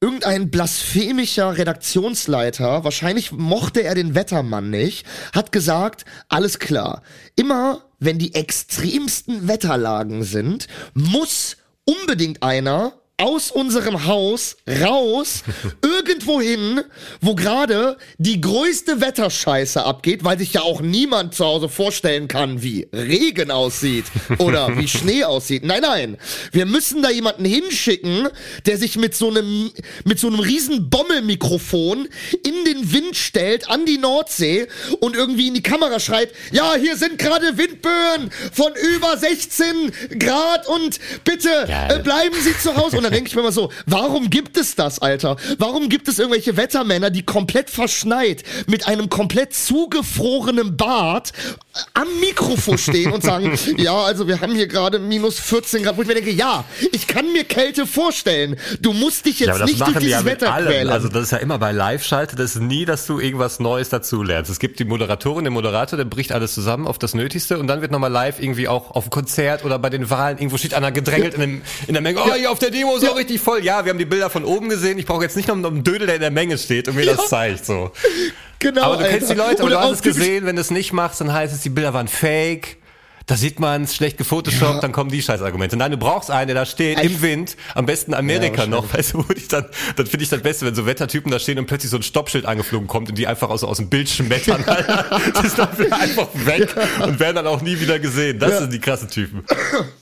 irgendein blasphemischer Redaktionsleiter, wahrscheinlich mochte er den Wettermann nicht, hat gesagt, alles klar, immer wenn die extremsten Wetterlagen sind, muss unbedingt einer aus unserem Haus raus, irgendwo hin, wo gerade die größte Wetterscheiße abgeht, weil sich ja auch niemand zu Hause vorstellen kann, wie Regen aussieht oder wie Schnee aussieht. Nein, nein. Wir müssen da jemanden hinschicken, der sich mit so einem, mit so einem riesen Bommelmikrofon in den Wind stellt, an die Nordsee und irgendwie in die Kamera schreit, ja, hier sind gerade Windböen von über 16 Grad und bitte äh, bleiben Sie zu Hause. Und dann denke ich mir immer so, warum gibt es das, Alter? Warum gibt es irgendwelche Wettermänner, die komplett verschneit mit einem komplett zugefrorenen Bart äh, am Mikrofon stehen und sagen, ja, also wir haben hier gerade minus 14 Grad, wo ich mir denke, ja, ich kann mir Kälte vorstellen. Du musst dich jetzt Ja, nicht durch dieses ja Wetter allem. quälen. Also das ist ja immer bei Live-Schalte, das ist nie, dass du irgendwas Neues dazulernst. Es gibt die Moderatorin, den Moderator, der bricht alles zusammen auf das Nötigste und dann wird nochmal live irgendwie auch auf dem Konzert oder bei den Wahlen, irgendwo steht einer gedrängelt in, dem, in der Menge, oh, hier auf der Demo ist auch richtig voll. Ja, wir haben die Bilder von oben gesehen. Ich brauche jetzt nicht noch einen Dödel, der in der Menge steht und mir das zeigt. So. genau, Aber du kennst die Alter. Leute, aber du hast es gesehen, wenn du es nicht machst, dann heißt es, die Bilder waren fake. Da sieht man es schlecht gefotoshoppt, Ja. dann kommen die Scheißargumente. Nein, du brauchst einen, der da steht, Ich- im Wind, am besten Amerika Ja, noch, weißt du, wo ich dann, dann finde ich das Beste, wenn so Wettertypen da stehen und plötzlich so ein Stoppschild angeflogen kommt und die einfach aus, aus dem Bild schmettern. Alter. die sind dann einfach weg und werden dann auch nie wieder gesehen. Das Ja. sind die krassen Typen.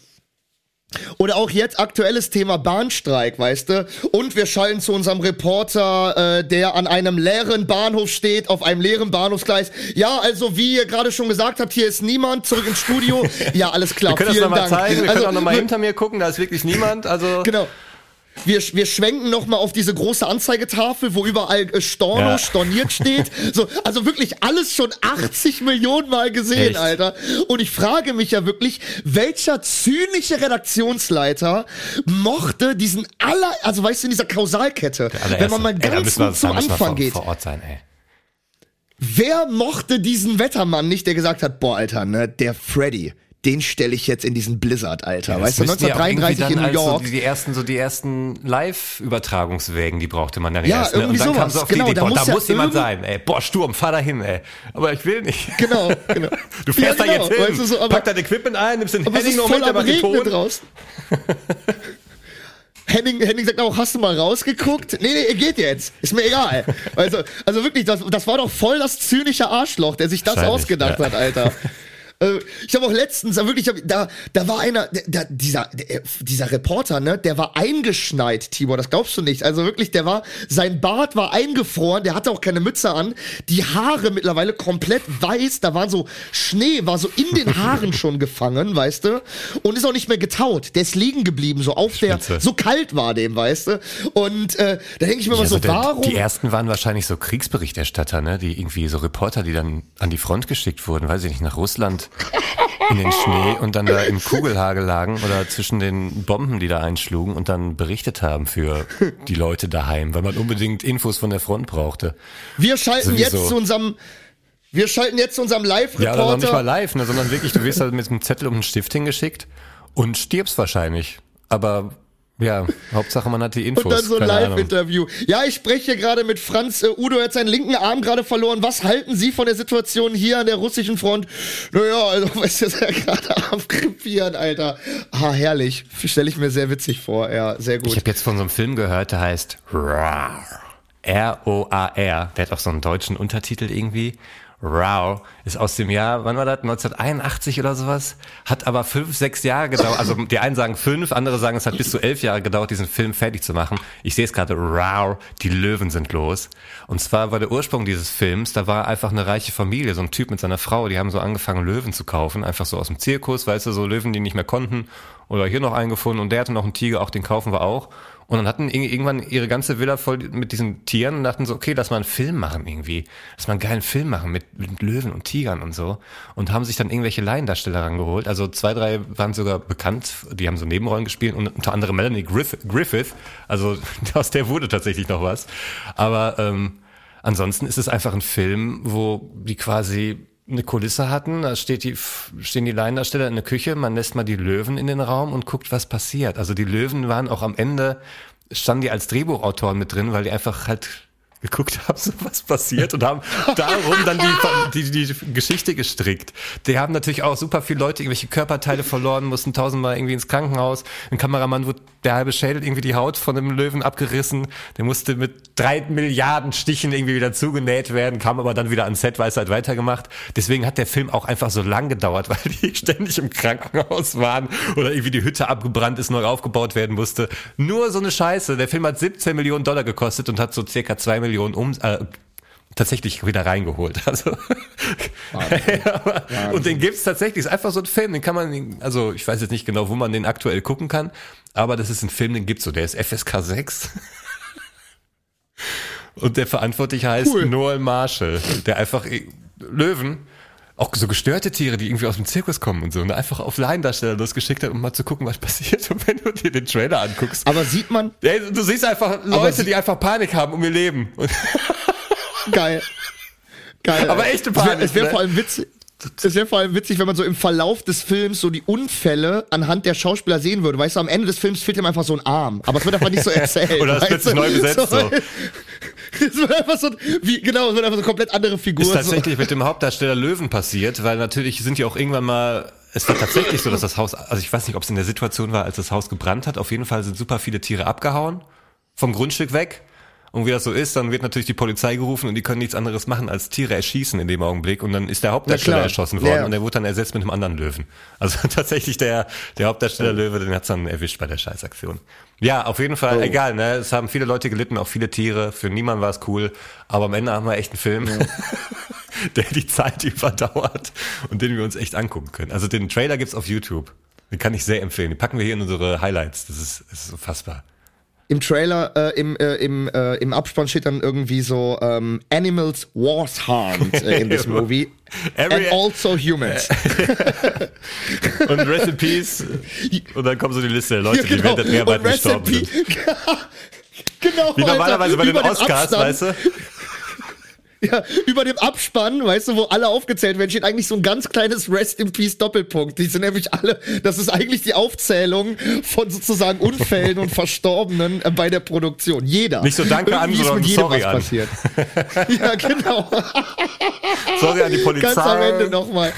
Oder auch jetzt aktuelles Thema Bahnstreik, weißt du? Und wir schalten zu unserem Reporter, äh, der an einem leeren Bahnhof steht, auf einem leeren Bahnhofsgleis. Ja, also wie ihr gerade schon gesagt habt, hier ist niemand, zurück ins Studio. Ja, alles klar, Wir können das vielen nochmal Dank. zeigen, wir also, können auch nochmal hinter mir gucken, da ist wirklich niemand. Also Genau. Wir, wir schwenken noch mal auf diese große Anzeigetafel, wo überall äh, Storno Ja. storniert steht. So, also wirklich alles schon 80 Millionen Mal gesehen, Echt? Alter. Und ich frage mich ja wirklich, welcher zynische Redaktionsleiter mochte diesen aller, also weißt du, in dieser Kausalkette, wenn man mal Ey, ganz wir- gut wir Anfang vor, geht. vor Ort sein, ey. Wer mochte diesen Wettermann nicht, der gesagt hat, boah, Alter, ne, der Freddy, den stelle ich jetzt in diesen Blizzard, Alter. weißt du, müssten ja auch 1933 in New York. So die, ersten, so die ersten Live-Übertragungswägen, die brauchte man dann Ja, erst. Ne? irgendwie Und dann kam sowas. so auf Genau, die Idee, da boah, muss da ja muss jemand irgend- sein, ey. Boah, Sturm, fahr da hin, ey. Aber ich will nicht. Genau, genau. Du fährst Ja, da genau, jetzt hin, weißt du, so, aber- pack dein Equipment ein, nimmst den Henning noch mit, der macht den Ton. Henning, Henning sagt auch, hast du mal rausgeguckt? Nee, nee, er geht jetzt. Ist mir egal. Also, also wirklich, das, das war doch voll das zynische Arschloch, der sich das ausgedacht ja. hat, Alter. Äh, Ich habe auch letztens, da wirklich, da, da war einer, der, dieser, der, dieser Reporter, ne, der war eingeschneit, Tibor, das glaubst du nicht. Also wirklich, der war, sein Bart war eingefroren, der hatte auch keine Mütze an, die Haare mittlerweile komplett weiß, da war so Schnee, war so in den Haaren schon gefangen, weißt du, und ist auch nicht mehr getaut. Der ist liegen geblieben, so auf Spitze. der, so kalt war dem, weißt du. Und äh, da denke ich mir Ja, mal so, so der, warum? die ersten waren wahrscheinlich so Kriegsberichterstatter, ne? Die irgendwie so Reporter, die dann an die Front geschickt wurden, weiß ich nicht, nach Russland in den Schnee und dann da im Kugelhagel lagen oder zwischen den Bomben, die da einschlugen und dann berichtet haben für die Leute daheim, weil man unbedingt Infos von der Front brauchte. Wir schalten Sowieso. jetzt zu unserem, wir schalten jetzt zu unserem Live-Reporter. Ja, noch nicht mal live, ne, sondern wirklich, du wirst da mit einem Zettel und einem Stift hingeschickt und stirbst wahrscheinlich. Aber ja, Hauptsache man hat die Infos. Und dann so ein. Live-Interview. Ja, ich spreche hier gerade mit Franz. Äh, Udo hat seinen linken Arm gerade verloren. Was halten Sie von der Situation hier an der russischen Front? Naja, also, du, ist ja gerade am Krepieren, Alter. Ah, herrlich. Stelle ich mir sehr witzig vor. Ja, sehr Ich gut. habe jetzt von so einem Film gehört, der heißt. R-O-A-R. Der hat auch so einen deutschen Untertitel irgendwie. Wow ist aus dem Jahr, wann war das? 1981 oder sowas? Hat aber fünf, sechs Jahre gedauert. Also die einen sagen fünf, andere sagen, es hat bis zu elf Jahre gedauert, diesen Film fertig zu machen. Ich sehe es gerade, wow, die Löwen sind los. Und zwar war der Ursprung dieses Films, da war einfach eine reiche Familie, so ein Typ mit seiner Frau, die haben so angefangen, Löwen zu kaufen, einfach so aus dem Zirkus, weißt du, so Löwen, die nicht mehr konnten. Oder hier noch eingefunden und der hatte noch einen Tiger, auch den kaufen wir auch. Und dann hatten irgendwann ihre ganze Villa voll mit diesen Tieren und dachten so, okay, lass mal einen Film machen irgendwie. Lass mal einen geilen Film machen mit, mit Löwen und Tigern und so. Und haben sich dann irgendwelche Laiendarsteller rangeholt. Also zwei, drei waren sogar bekannt, die haben so Nebenrollen gespielt und unter anderem Melanie Griff Griffith. Also aus der wurde tatsächlich noch was. Aber ähm, ansonsten ist es einfach ein Film, wo die quasi eine Kulisse hatten, da steht die, stehen die Laiendarsteller in der Küche, man lässt mal die Löwen in den Raum und guckt, was passiert. Also die Löwen waren auch am Ende, standen die als Drehbuchautoren mit drin, weil die einfach halt geguckt haben, so was passiert und haben darum dann die, die, die Geschichte gestrickt. Die haben natürlich auch super viele Leute irgendwelche Körperteile verloren, mussten tausendmal irgendwie ins Krankenhaus. Ein Kameramann wurde der halbe Schädel irgendwie die Haut von einem Löwen abgerissen. Der musste mit drei Milliarden Stichen irgendwie wieder zugenäht werden, kam aber dann wieder ans Set, weiß halt weitergemacht. Deswegen hat der Film auch einfach so lang gedauert, weil die ständig im Krankenhaus waren oder irgendwie die Hütte abgebrannt ist, neu aufgebaut werden musste. Nur so eine Scheiße. Der Film hat 17 Millionen Dollar gekostet und hat so circa zwei Millionen Millionen um, äh, tatsächlich wieder reingeholt. Also ja, und den gibt's tatsächlich. Ist einfach so ein Film, den kann man, also ich weiß jetzt nicht genau, wo man den aktuell gucken kann, aber das ist ein Film, den gibt's so. Der ist FSK 6. und der Verantwortliche heißt cool. Noel Marshall, der einfach Löwen auch so gestörte Tiere, die irgendwie aus dem Zirkus kommen und so, und einfach auf Laiendarsteller losgeschickt hat, um mal zu gucken, was passiert. Und wenn du dir den Trailer anguckst. Aber sieht man. Ja, du siehst einfach Leute, die einfach Panik haben um ihr Leben. Geil. Geil. Aber echte Panik. Es wäre wär ne? vor allem witzig. Es wäre vor allem witzig, wenn man so im Verlauf des Films so die Unfälle anhand der Schauspieler sehen würde. Weißt du, am Ende des Films fehlt ihm einfach so ein Arm. Aber es wird einfach nicht so erzählt. Oder es wird neu besetzt so. so. Es wird einfach so, wie, genau, es wird einfach so eine komplett andere Figur. Ist tatsächlich so. mit dem Hauptdarsteller Löwen passiert, weil natürlich sind die auch irgendwann mal es war tatsächlich so, dass das Haus, also ich weiß nicht, ob es in der Situation war, als das Haus gebrannt hat. Auf jeden Fall sind super viele Tiere abgehauen vom Grundstück weg. Und wie das so ist, dann wird natürlich die Polizei gerufen und die können nichts anderes machen als Tiere erschießen in dem Augenblick. Und dann ist der Hauptdarsteller erschossen worden ja. und der wurde dann ersetzt mit einem anderen Löwen. Also tatsächlich der, der Hauptdarsteller Löwe, den hat's dann erwischt bei der Scheißaktion. Ja, auf jeden Fall, oh. egal, ne? Es haben viele Leute gelitten, auch viele Tiere. Für niemanden war es cool. Aber am Ende haben wir echt einen Film, ja. der die Zeit überdauert und den wir uns echt angucken können. Also den Trailer gibt's auf YouTube. Den kann ich sehr empfehlen. Den packen wir hier in unsere Highlights. Das ist, das ist unfassbar im Trailer, äh, im, äh, im, äh, im Abspann steht dann irgendwie so ähm, Animals was harmed äh, in this movie. Every and also humans. und Rest in Peace. Und dann kommt so die Liste der Leute, ja, genau. die während der Dreharbeiten gestorben sind. genau. Wie normalerweise Alter, bei den Oscars, weißt du? Ja, über dem Abspann, weißt du, wo alle aufgezählt werden, steht eigentlich so ein ganz kleines Rest in Peace Doppelpunkt. Die sind nämlich alle, das ist eigentlich die Aufzählung von sozusagen Unfällen und Verstorbenen äh, bei der Produktion. Jeder. Nicht so danke an, sondern sorry an. Passiert. ja, genau. sorry an die Polizei. Ganz am Ende nochmal.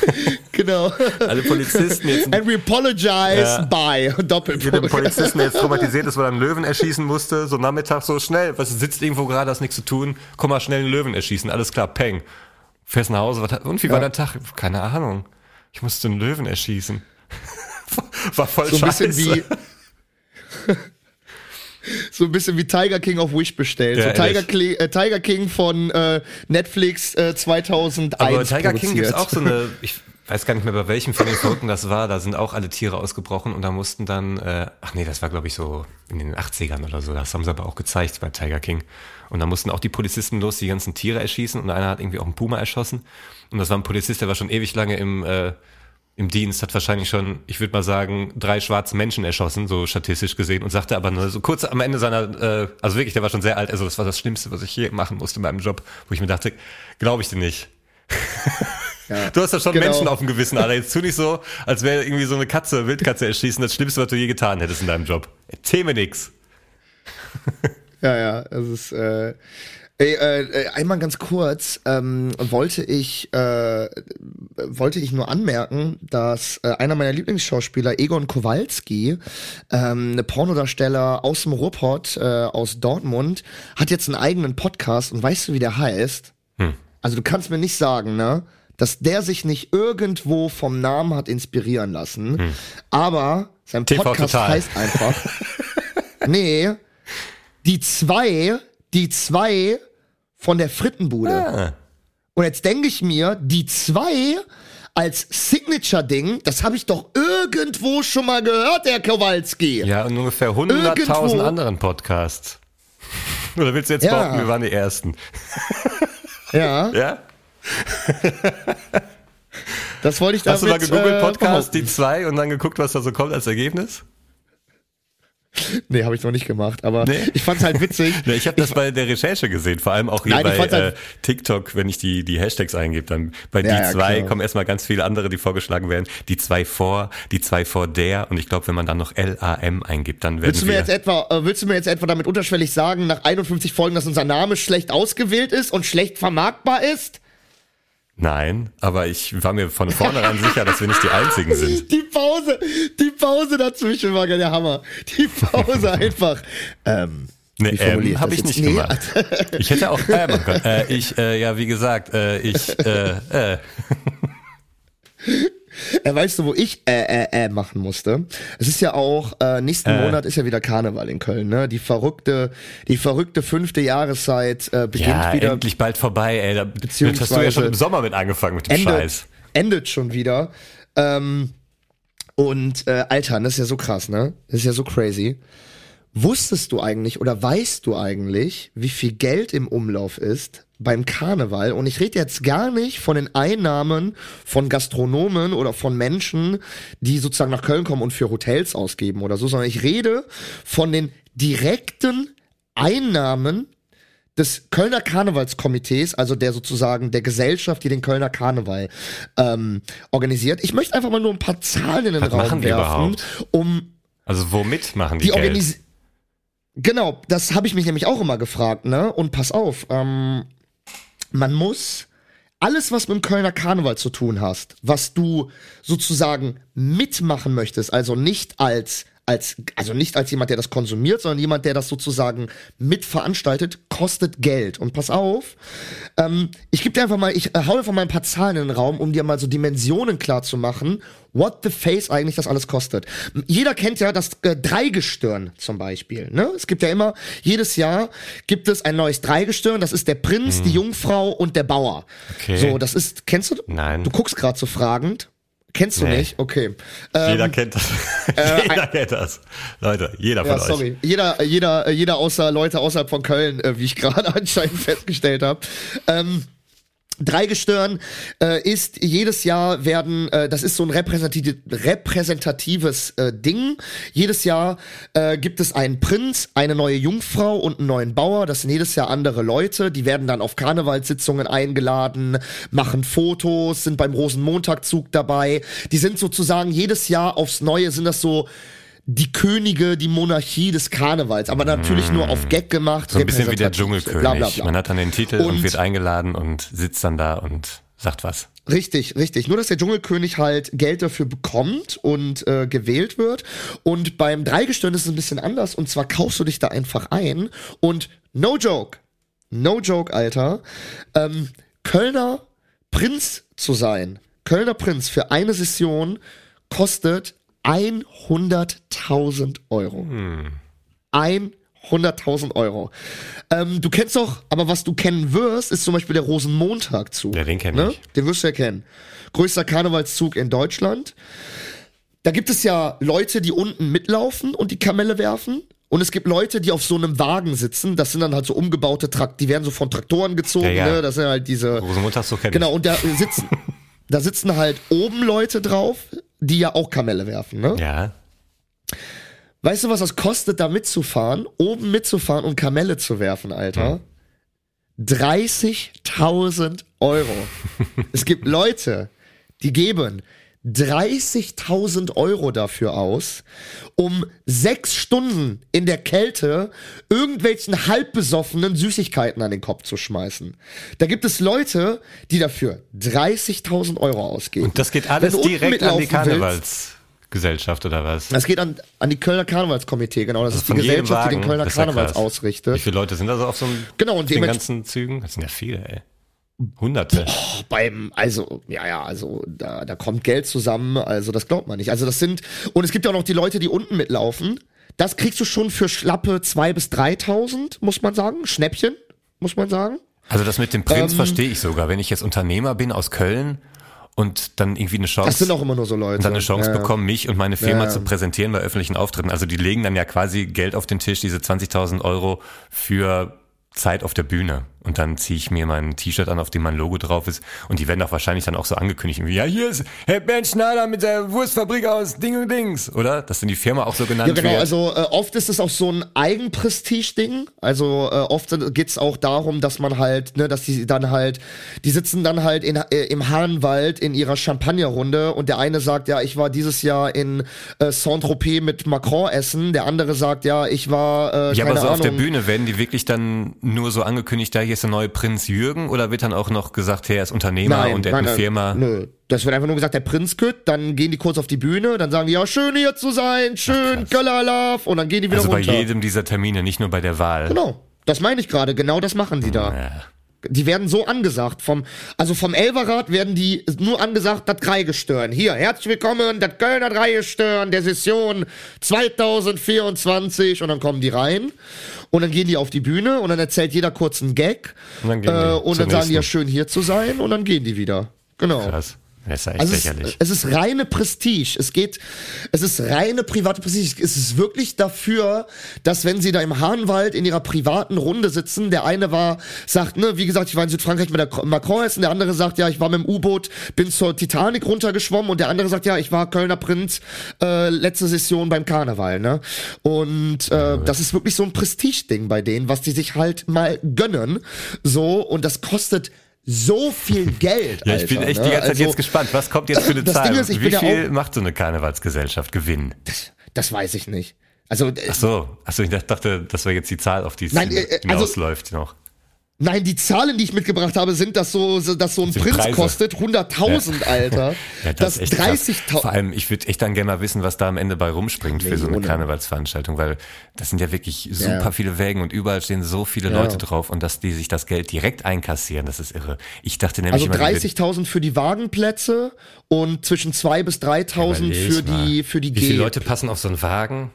Genau. Alle Polizisten jetzt. And we apologize ja. by Doppelpunkt. Jeder Polizisten, der jetzt traumatisiert ist, weil er einen Löwen erschießen musste, so Nachmittag so schnell, was sitzt irgendwo gerade, hast nichts zu tun, komm mal schnell einen Löwen erschießen alles klar, peng. Fährst nach Hause, was, und wie ja. war der Tag? Keine Ahnung. Ich musste einen Löwen erschießen. war voll so scheiße. Ein bisschen wie so ein bisschen wie Tiger King auf Wish bestellt. Ja, so Tiger, Kli äh, Tiger, King von äh, Netflix äh, 2001 Aber Tiger produziert. King gibt's auch so eine, ich weiß gar nicht mehr bei welchem von den Folgen das war, da sind auch alle Tiere ausgebrochen und da mussten dann, äh, ach nee, das war glaube ich so in den 80ern oder so, das haben sie aber auch gezeigt bei Tiger King. Und da mussten auch die Polizisten los, die ganzen Tiere erschießen und einer hat irgendwie auch einen Puma erschossen. Und das war ein Polizist, der war schon ewig lange im, äh, im Dienst, hat wahrscheinlich schon, ich würde mal sagen, drei schwarze Menschen erschossen, so statistisch gesehen, und sagte aber nur so kurz am Ende seiner, äh, also wirklich, der war schon sehr alt, also das war das Schlimmste, was ich hier machen musste in meinem Job, wo ich mir dachte, glaube ich dir nicht. Ja, du hast ja schon genau. Menschen auf dem Gewissen, Alter. Jetzt tu nicht so, als wäre irgendwie so eine Katze, Wildkatze erschießen, das Schlimmste, was du je getan hättest in deinem Job. Erzähl mir nix. Ja, ja, es ist. Äh, Ey, äh, einmal ganz kurz ähm, wollte ich äh, wollte ich nur anmerken, dass äh, einer meiner Lieblingsschauspieler Egon Kowalski, ähm, eine Pornodarsteller aus dem Ruhrpott äh, aus Dortmund, hat jetzt einen eigenen Podcast und weißt du, wie der heißt? Hm. Also du kannst mir nicht sagen, ne, dass der sich nicht irgendwo vom Namen hat inspirieren lassen, aber sein TV Podcast Total. heißt einfach, nee, die zwei, die zwei von der Frittenbude. Ah. Und jetzt denke ich mir, die zwei als Signature-Ding, das habe ich doch irgendwo schon mal gehört, Herr Kowalski. Ja, und ungefähr 100.000 Irgendwo. anderen Podcasts. Oder willst du jetzt Ja. behaupten, wir waren die Ersten? Ja, Ja? das wollte ich damit Hast du mal gegoogelt äh, Podcast, die zwei und dann geguckt, was da so kommt als Ergebnis? Nee, habe ich noch nicht gemacht, aber Nee. ich fand's halt witzig. Ja, ich habe das bei der Recherche gesehen, vor allem auch hier Nein, ich bei halt- äh, TikTok, wenn ich die, die Hashtags eingebe, dann bei Ja, die ja, zwei klar. kommen erstmal ganz viele andere, die vorgeschlagen werden. Die zwei vor, die zwei vor der und ich glaube, wenn man dann noch LAM eingibt, dann werden Willst du mir jetzt etwa, äh, willst du mir jetzt etwa damit unterschwellig sagen, nach 51 Folgen, dass unser Name schlecht ausgewählt ist und schlecht vermarktbar ist? Nein, aber ich war mir von vornherein sicher, dass wir nicht die Einzigen sind. Die Pause, die Pause dazwischen war der Hammer. Die Pause einfach. Ähm, Nee, ähm, ich habe ich nicht Nee, gemacht. Ich hätte auch äh machen können. Äh, ich, äh, ja, wie gesagt, äh, ich, äh, äh. Äh, weißt du, wo ich äh, äh, äh machen musste? Es ist ja auch, äh, nächsten Äh. Monat ist ja wieder Karneval in Köln, ne? Die verrückte, die verrückte fünfte Jahreszeit äh, beginnt Ja, wieder. endlich bald vorbei, ey. Da hast du ja Beziehungsweise schon im Sommer mit angefangen mit dem endet, Scheiß. endet schon wieder. Ähm, und äh, Alter, das ist ja so krass, ne? Das ist ja so crazy. Wusstest du eigentlich oder weißt du eigentlich, wie viel Geld im Umlauf ist beim Karneval? Und ich rede jetzt gar nicht von den Einnahmen von Gastronomen oder von Menschen, die sozusagen nach Köln kommen und für Hotels ausgeben oder so, sondern ich rede von den direkten Einnahmen des Kölner Karnevalskomitees, also der sozusagen der Gesellschaft, die den Kölner Karneval ähm, organisiert. Ich möchte einfach mal nur ein paar Zahlen in den Was Raum werfen, überhaupt? um Also womit machen die, die Geld? Genau, das habe ich mich nämlich auch immer gefragt, ne? Und pass auf, ähm, man muss alles, was mit dem Kölner Karneval zu tun hast, was du sozusagen mitmachen möchtest, also nicht als als also nicht als jemand, der das konsumiert, sondern jemand, der das sozusagen mitveranstaltet, kostet Geld. Und pass auf, ähm, ich gebe dir einfach mal, ich äh, hau einfach mal ein paar Zahlen in den Raum, um dir mal so Dimensionen klar zu machen, what the face eigentlich das alles kostet. Jeder kennt ja das äh, Dreigestirn zum Beispiel. Ne? Es gibt ja immer, jedes Jahr gibt es ein neues Dreigestirn, das ist der Prinz, die Jungfrau und der Bauer. Okay. So, das ist, kennst du? Nein. Du guckst gerade so fragend. Kennst du Nee. nicht? Okay. Ähm, Jeder kennt das. jeder kennt das. Leute, jeder von ja, euch. sorry. Jeder, jeder, jeder außer Leute außerhalb von Köln, äh, wie ich gerade anscheinend festgestellt habe. Ähm, Dreigestirn äh, ist jedes Jahr werden, äh, das ist so ein repräsentativ, repräsentatives äh, Ding. Jedes Jahr äh, gibt es einen Prinz, eine neue Jungfrau und einen neuen Bauer. Das sind jedes Jahr andere Leute. Die werden dann auf Karnevalssitzungen eingeladen, machen Fotos, sind beim Rosenmontagzug dabei. Die sind sozusagen jedes Jahr aufs Neue sind das so die Könige, die Monarchie des Karnevals, aber natürlich nur auf Gag gemacht. So ein bisschen wie der Dschungelkönig. bla, bla, bla. Man hat dann den Titel und, Und- wird eingeladen und sitzt dann da und sagt was. Richtig, richtig. Nur, dass der Dschungelkönig halt Geld dafür bekommt und äh, gewählt wird. Und beim Dreigestirn ist es ein bisschen anders. Und zwar kaufst du dich da einfach ein. Und no joke, no joke, Alter, ähm, Kölner Prinz zu sein, Kölner Prinz für eine Session kostet 100.000 Euro. 100.000 Euro. Ähm, du kennst doch, aber was du kennen wirst, ist zum Beispiel der Rosenmontagzug. Ja, den kenn ne? ich. Den wirst du ja kennen. Größter Karnevalszug in Deutschland. Da gibt es ja Leute, die unten mitlaufen und die Kamelle werfen. Und es gibt Leute, die auf so einem Wagen sitzen. Das sind dann halt so umgebaute Trakt, die werden so von Traktoren gezogen. Ja, ja. Ne? Das sind halt diese. Rosenmontag so kenn Genau, und da sitzen, da sitzen halt oben Leute drauf, die ja auch Kamelle werfen. Ne? Ja. Weißt du, was das kostet, da mitzufahren, oben mitzufahren und Kamelle zu werfen, Alter? 30.000 Euro. es gibt Leute, die geben 30.000 Euro dafür aus, um sechs Stunden in der Kälte irgendwelchen halbbesoffenen Süßigkeiten an den Kopf zu schmeißen. Da gibt es Leute, die dafür 30.000 Euro ausgeben. Und das geht alles direkt an die Karnevalsgesellschaft oder was? das geht an, an die Kölner Karnevalskomitee, genau. Das ist die Also Von jedem Gesellschaft, die den Wagen? Kölner ist ja Karnevals ausrichtet. Wie viele Leute sind da so auf so einem, Genau, und auf den ganzen Zügen? Das sind ja viele, ey. Hunderte. beim, also, ja, ja, also da, da kommt Geld zusammen, also das glaubt man nicht. Also das sind, und es gibt ja auch noch die Leute, die unten mitlaufen. Das kriegst du schon für schlappe zwei bis 3.000, muss man sagen. Schnäppchen, muss man sagen. Also das mit dem Prinz Ähm, verstehe ich sogar. Wenn ich jetzt Unternehmer bin aus Köln und dann irgendwie eine Chance Das sind auch immer nur so Leute. und dann eine Chance Ja, bekommen, mich und meine Firma ja. zu präsentieren bei öffentlichen Auftritten. Also die legen dann ja quasi Geld auf den Tisch, diese 20.000 Euro für Zeit auf der Bühne. Und dann ziehe ich mir mein T-Shirt an, auf dem mein Logo drauf ist. Und die werden auch wahrscheinlich dann auch so angekündigt, wie, ja, hier ist Herr Bernd Schneider mit der Wurstfabrik aus Ding und Dings, oder? Dass dann die Firma auch so genannt Ja, genau. wird. Also äh, oft ist es auch so ein Eigenprestige-Ding. Also äh, oft geht's auch darum, dass man halt, ne, dass die dann halt, die sitzen dann halt in, äh, im Hahnwald in ihrer Champagnerrunde und der eine sagt, ja, ich war dieses Jahr in äh, Saint-Tropez mit Macron essen. Der andere sagt, ja, ich war, äh, Ja, aber so Ahnung. auf der Bühne werden die wirklich dann nur so angekündigt, da hier ist der neue Prinz Jürgen oder wird dann auch noch gesagt, hey, er ist Unternehmer und er hat eine Firma? Nö. Das wird einfach nur gesagt, der Prinz kütt, dann gehen die kurz auf die Bühne, dann sagen die, ja, schön hier zu sein, schön, Göller und dann gehen die wieder Also bei runter. jedem dieser Termine, nicht nur bei der Wahl. Genau. Das meine ich gerade, genau das machen die da. Ja. Die werden so angesagt. Vom, also vom Elverrat werden die nur angesagt, das Dreigestirn. Hier, herzlich willkommen, das Kölner Dreigestirn der Session 2024. Und dann kommen die rein. Und dann gehen die auf die Bühne und dann erzählt jeder kurz einen Gag. Und dann äh, und dann sagen die ja schön hier zu sein und dann gehen die wieder. Genau. Krass. Das ist echt Also es, lächerlich. es ist reine Prestige. Es geht, es ist reine private Prestige. Es ist wirklich dafür, dass wenn sie da im Hahnwald in ihrer privaten Runde sitzen, der eine war, sagt, ne, wie gesagt, ich war in Südfrankreich mit der Macron essen, der andere sagt, ja, ich war mit dem U-Boot, bin zur Titanic runtergeschwommen und der andere sagt, ja, ich war Kölner Prinz, äh, letzte Session beim Karneval, ne? Und äh, das ist wirklich so ein Prestige-Ding bei denen, was die sich halt mal gönnen. So, und das kostet so viel Geld. ja, ich bin Alter, echt ne? die ganze Zeit Also- jetzt gespannt. Was kommt jetzt für eine Das Zahl? Ist, ich Wie bin viel macht so eine Karnevalsgesellschaft Gewinn? Das weiß ich nicht. Also, äh, Ach so, ach so, ich dachte, das wäre jetzt die Zahl, auf die es Nein, äh, äh, also- hinausläuft noch. Nein, die Zahlen, die ich mitgebracht habe, sind, dass so, dass so ein sind Prinz Preise. kostet 100.000, Alter. Ja, das krass. 30.000. Vor allem, ich würde echt dann gerne mal wissen, was da am Ende bei rumspringt für so eine. Karnevalsveranstaltung, weil das sind ja wirklich super Ja. viele Wägen und überall stehen so viele Ja. Leute drauf und dass die sich das Geld direkt einkassieren, das ist irre. Ich dachte nämlich Also immer, die würden- 30.000 für die Wagenplätze und zwischen 2.000 bis 3.000 Überleg für mal. die, für die Wie viele G. Leute passen auf so einen Wagen?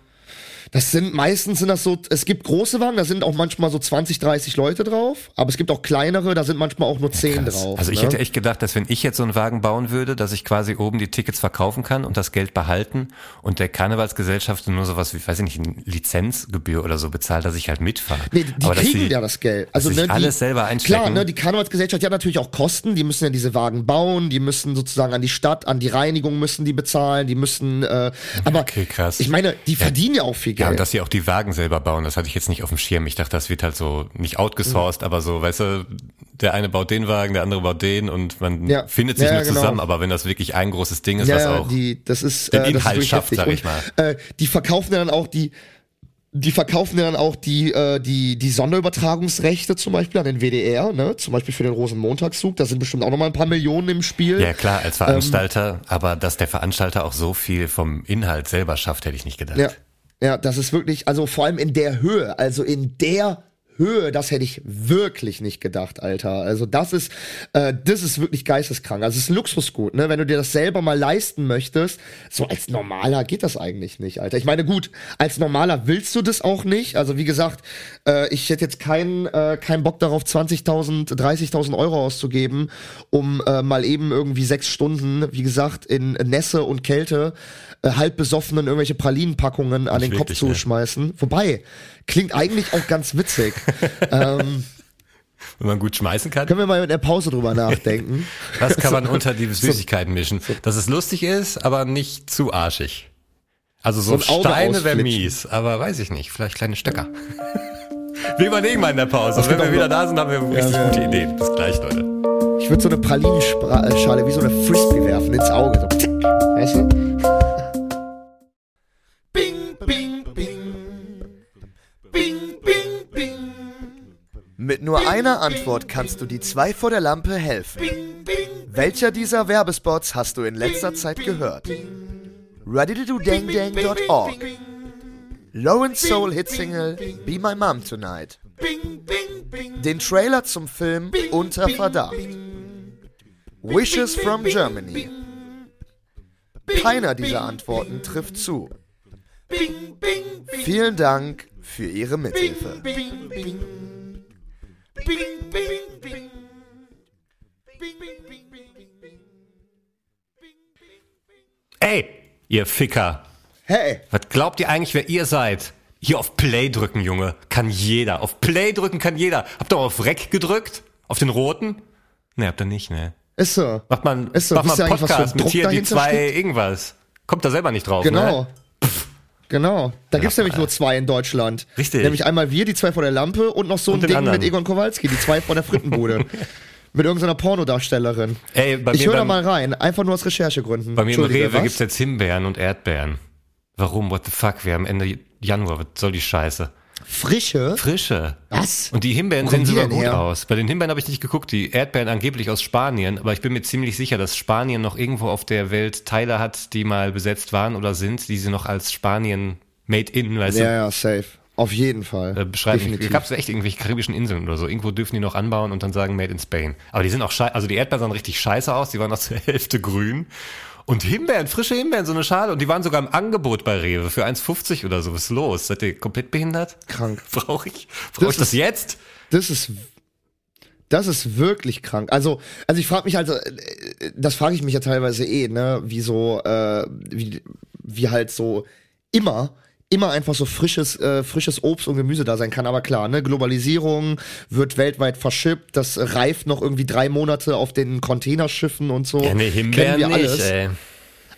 Das sind meistens sind das so, es gibt große Wagen, da sind auch manchmal so 20, 30 Leute drauf, aber es gibt auch kleinere, da sind manchmal auch nur 10 Krass. drauf. Also ich ne? hätte echt gedacht, dass wenn ich jetzt so einen Wagen bauen würde, dass ich quasi oben die Tickets verkaufen kann und das Geld behalten und der Karnevalsgesellschaft nur sowas wie, weiß ich nicht, eine Lizenzgebühr oder so bezahlt, dass ich halt mitfahre. Nee, die Aber kriegen sie- ja das Geld. Also ne, die, alles selber einstecken. Klar, ne, die Karnevalsgesellschaft die hat natürlich auch Kosten. Die müssen ja diese Wagen bauen, die müssen sozusagen an die Stadt, an die Reinigung müssen die bezahlen, die müssen. Äh, aber Okay, krass. ich meine, die verdienen ja auch viel Ja, und dass sie auch die Wagen selber bauen, das hatte ich jetzt nicht auf dem Schirm. Ich dachte, das wird halt so nicht outgesourced, aber so, weißt du, der eine baut den Wagen, der andere baut den und man Ja. findet sich Ja, nur genau. zusammen. Aber wenn das wirklich ein großes Ding ist, ja, was auch die, das ist, den äh, ist Inhalt wirklich schafft, sag ich Und, Äh, die verkaufen ja dann auch die. Die verkaufen dann auch die, äh, die, die Sonderübertragungsrechte zum Beispiel an den WDR, ne? Zum Beispiel für den Rosenmontagszug. Da sind bestimmt auch nochmal ein paar Millionen im Spiel. Ja, klar, Ähm, als Veranstalter, aber dass der Veranstalter auch so viel vom Inhalt selber schafft, hätte ich nicht gedacht. Ja, ja, das ist wirklich, also vor allem in der Höhe, also in der Höhe, das hätte ich wirklich nicht gedacht, Alter. Also das ist, äh, das ist wirklich geisteskrank. Also es ist ein Luxusgut, ne? Wenn du dir das selber mal leisten möchtest, so als Normaler geht das eigentlich nicht, Alter. Ich meine, gut, als Normaler willst du das auch nicht. Also wie gesagt, äh, ich hätte jetzt keinen äh, keinen Bock darauf, 20.000, 30.000 Euro auszugeben, um äh, mal eben irgendwie sechs Stunden, wie gesagt, in Nässe und Kälte äh, halb besoffenen irgendwelche Pralinenpackungen an Nicht den Kopf zu ne? schmeißen. Wobei, klingt eigentlich auch ganz witzig. ähm, Wenn man gut schmeißen kann. können wir mal in der Pause drüber nachdenken? Was kann man unter die Süßigkeiten mischen? Dass es lustig ist, aber nicht zu arschig. Also so, So Steine wäre mies, aber weiß ich nicht. Vielleicht kleine Stöcker. Wir überlegen mal in der Pause. Und wenn wir wieder da sind, haben wir richtig ja. gute Ideen. Bis gleich, Leute. Ich würde so eine Pralinenschale wie so eine Frisbee werfen ins Auge. So, weißt du? Mit nur einer Antwort kannst du die zwei vor der Lampe helfen. Welcher dieser Werbespots hast du in letzter Zeit gehört? readytododangdang.org Lawrence Soul Hit Single Be My Mom Tonight Den Trailer zum Film Unter Verdacht. Wishes from Germany. Keiner dieser Antworten trifft zu. Vielen Dank für Ihre Mithilfe. Ey, ihr Ficker. Hey, Was glaubt ihr eigentlich, wer ihr seid? Hier auf Play drücken, Junge. Kann jeder. Auf Play drücken kann jeder. Habt ihr auf Rec gedrückt? Auf den roten? Ne, habt ihr nicht, ne? ist so. Macht man, Ist so, macht man Podcast mit hier die zwei steht? irgendwas. Kommt da selber nicht drauf, Genau. ne? Genau. Da gibt's nämlich nur zwei in Deutschland. Richtig. Nämlich einmal wir, die zwei vor der Lampe und noch so ein Und den Ding anderen. mit Egon Kowalski, die zwei vor der Frittenbude. mit irgendeiner Pornodarstellerin. Ey, bei ich höre da mal rein, einfach nur aus Recherchegründen. Bei mir im Rewe was? gibt's jetzt Himbeeren und Erdbeeren. Warum? What the fuck? Wir haben Ende Januar. Was soll die Scheiße? Frische? Frische. Was? Und die Himbeeren sehen sogar gut her? aus. Bei den Himbeeren habe ich nicht geguckt. Die Erdbeeren angeblich aus Spanien. Aber ich bin mir ziemlich sicher, dass Spanien noch irgendwo auf der Welt Teile hat, die mal besetzt waren oder sind, die sie noch als Spanien made in, weißt Ja, du, ja, safe. Auf jeden Fall. äh, beschreiben. Definitiv. Gab es echt irgendwelche karibischen Inseln oder so. Irgendwo dürfen die noch anbauen und dann sagen Made in Spain. Aber die sind auch scheiße. Also die Erdbeeren sahen richtig scheiße aus. Die waren noch zur Hälfte grün. Und Himbeeren, frische Himbeeren, so eine Schale. Und die waren sogar im Angebot bei Rewe für 1,50 oder so. Was ist los? Seid ihr komplett behindert? Krank. Brauche ich, brauch Das ich das ist- jetzt? Das ist das ist wirklich krank. Also, also ich frage mich also, äh, das frage ich mich ja teilweise eh, ne, wie so, äh, wie, wie halt so immer, immer einfach so frisches, äh, frisches Obst und Gemüse da sein kann. Aber klar, ne, Globalisierung wird weltweit verschippt, das reift noch irgendwie drei Monate auf den Containerschiffen und so. Ja, Kennen Himbeeren wir nicht, alles. ey.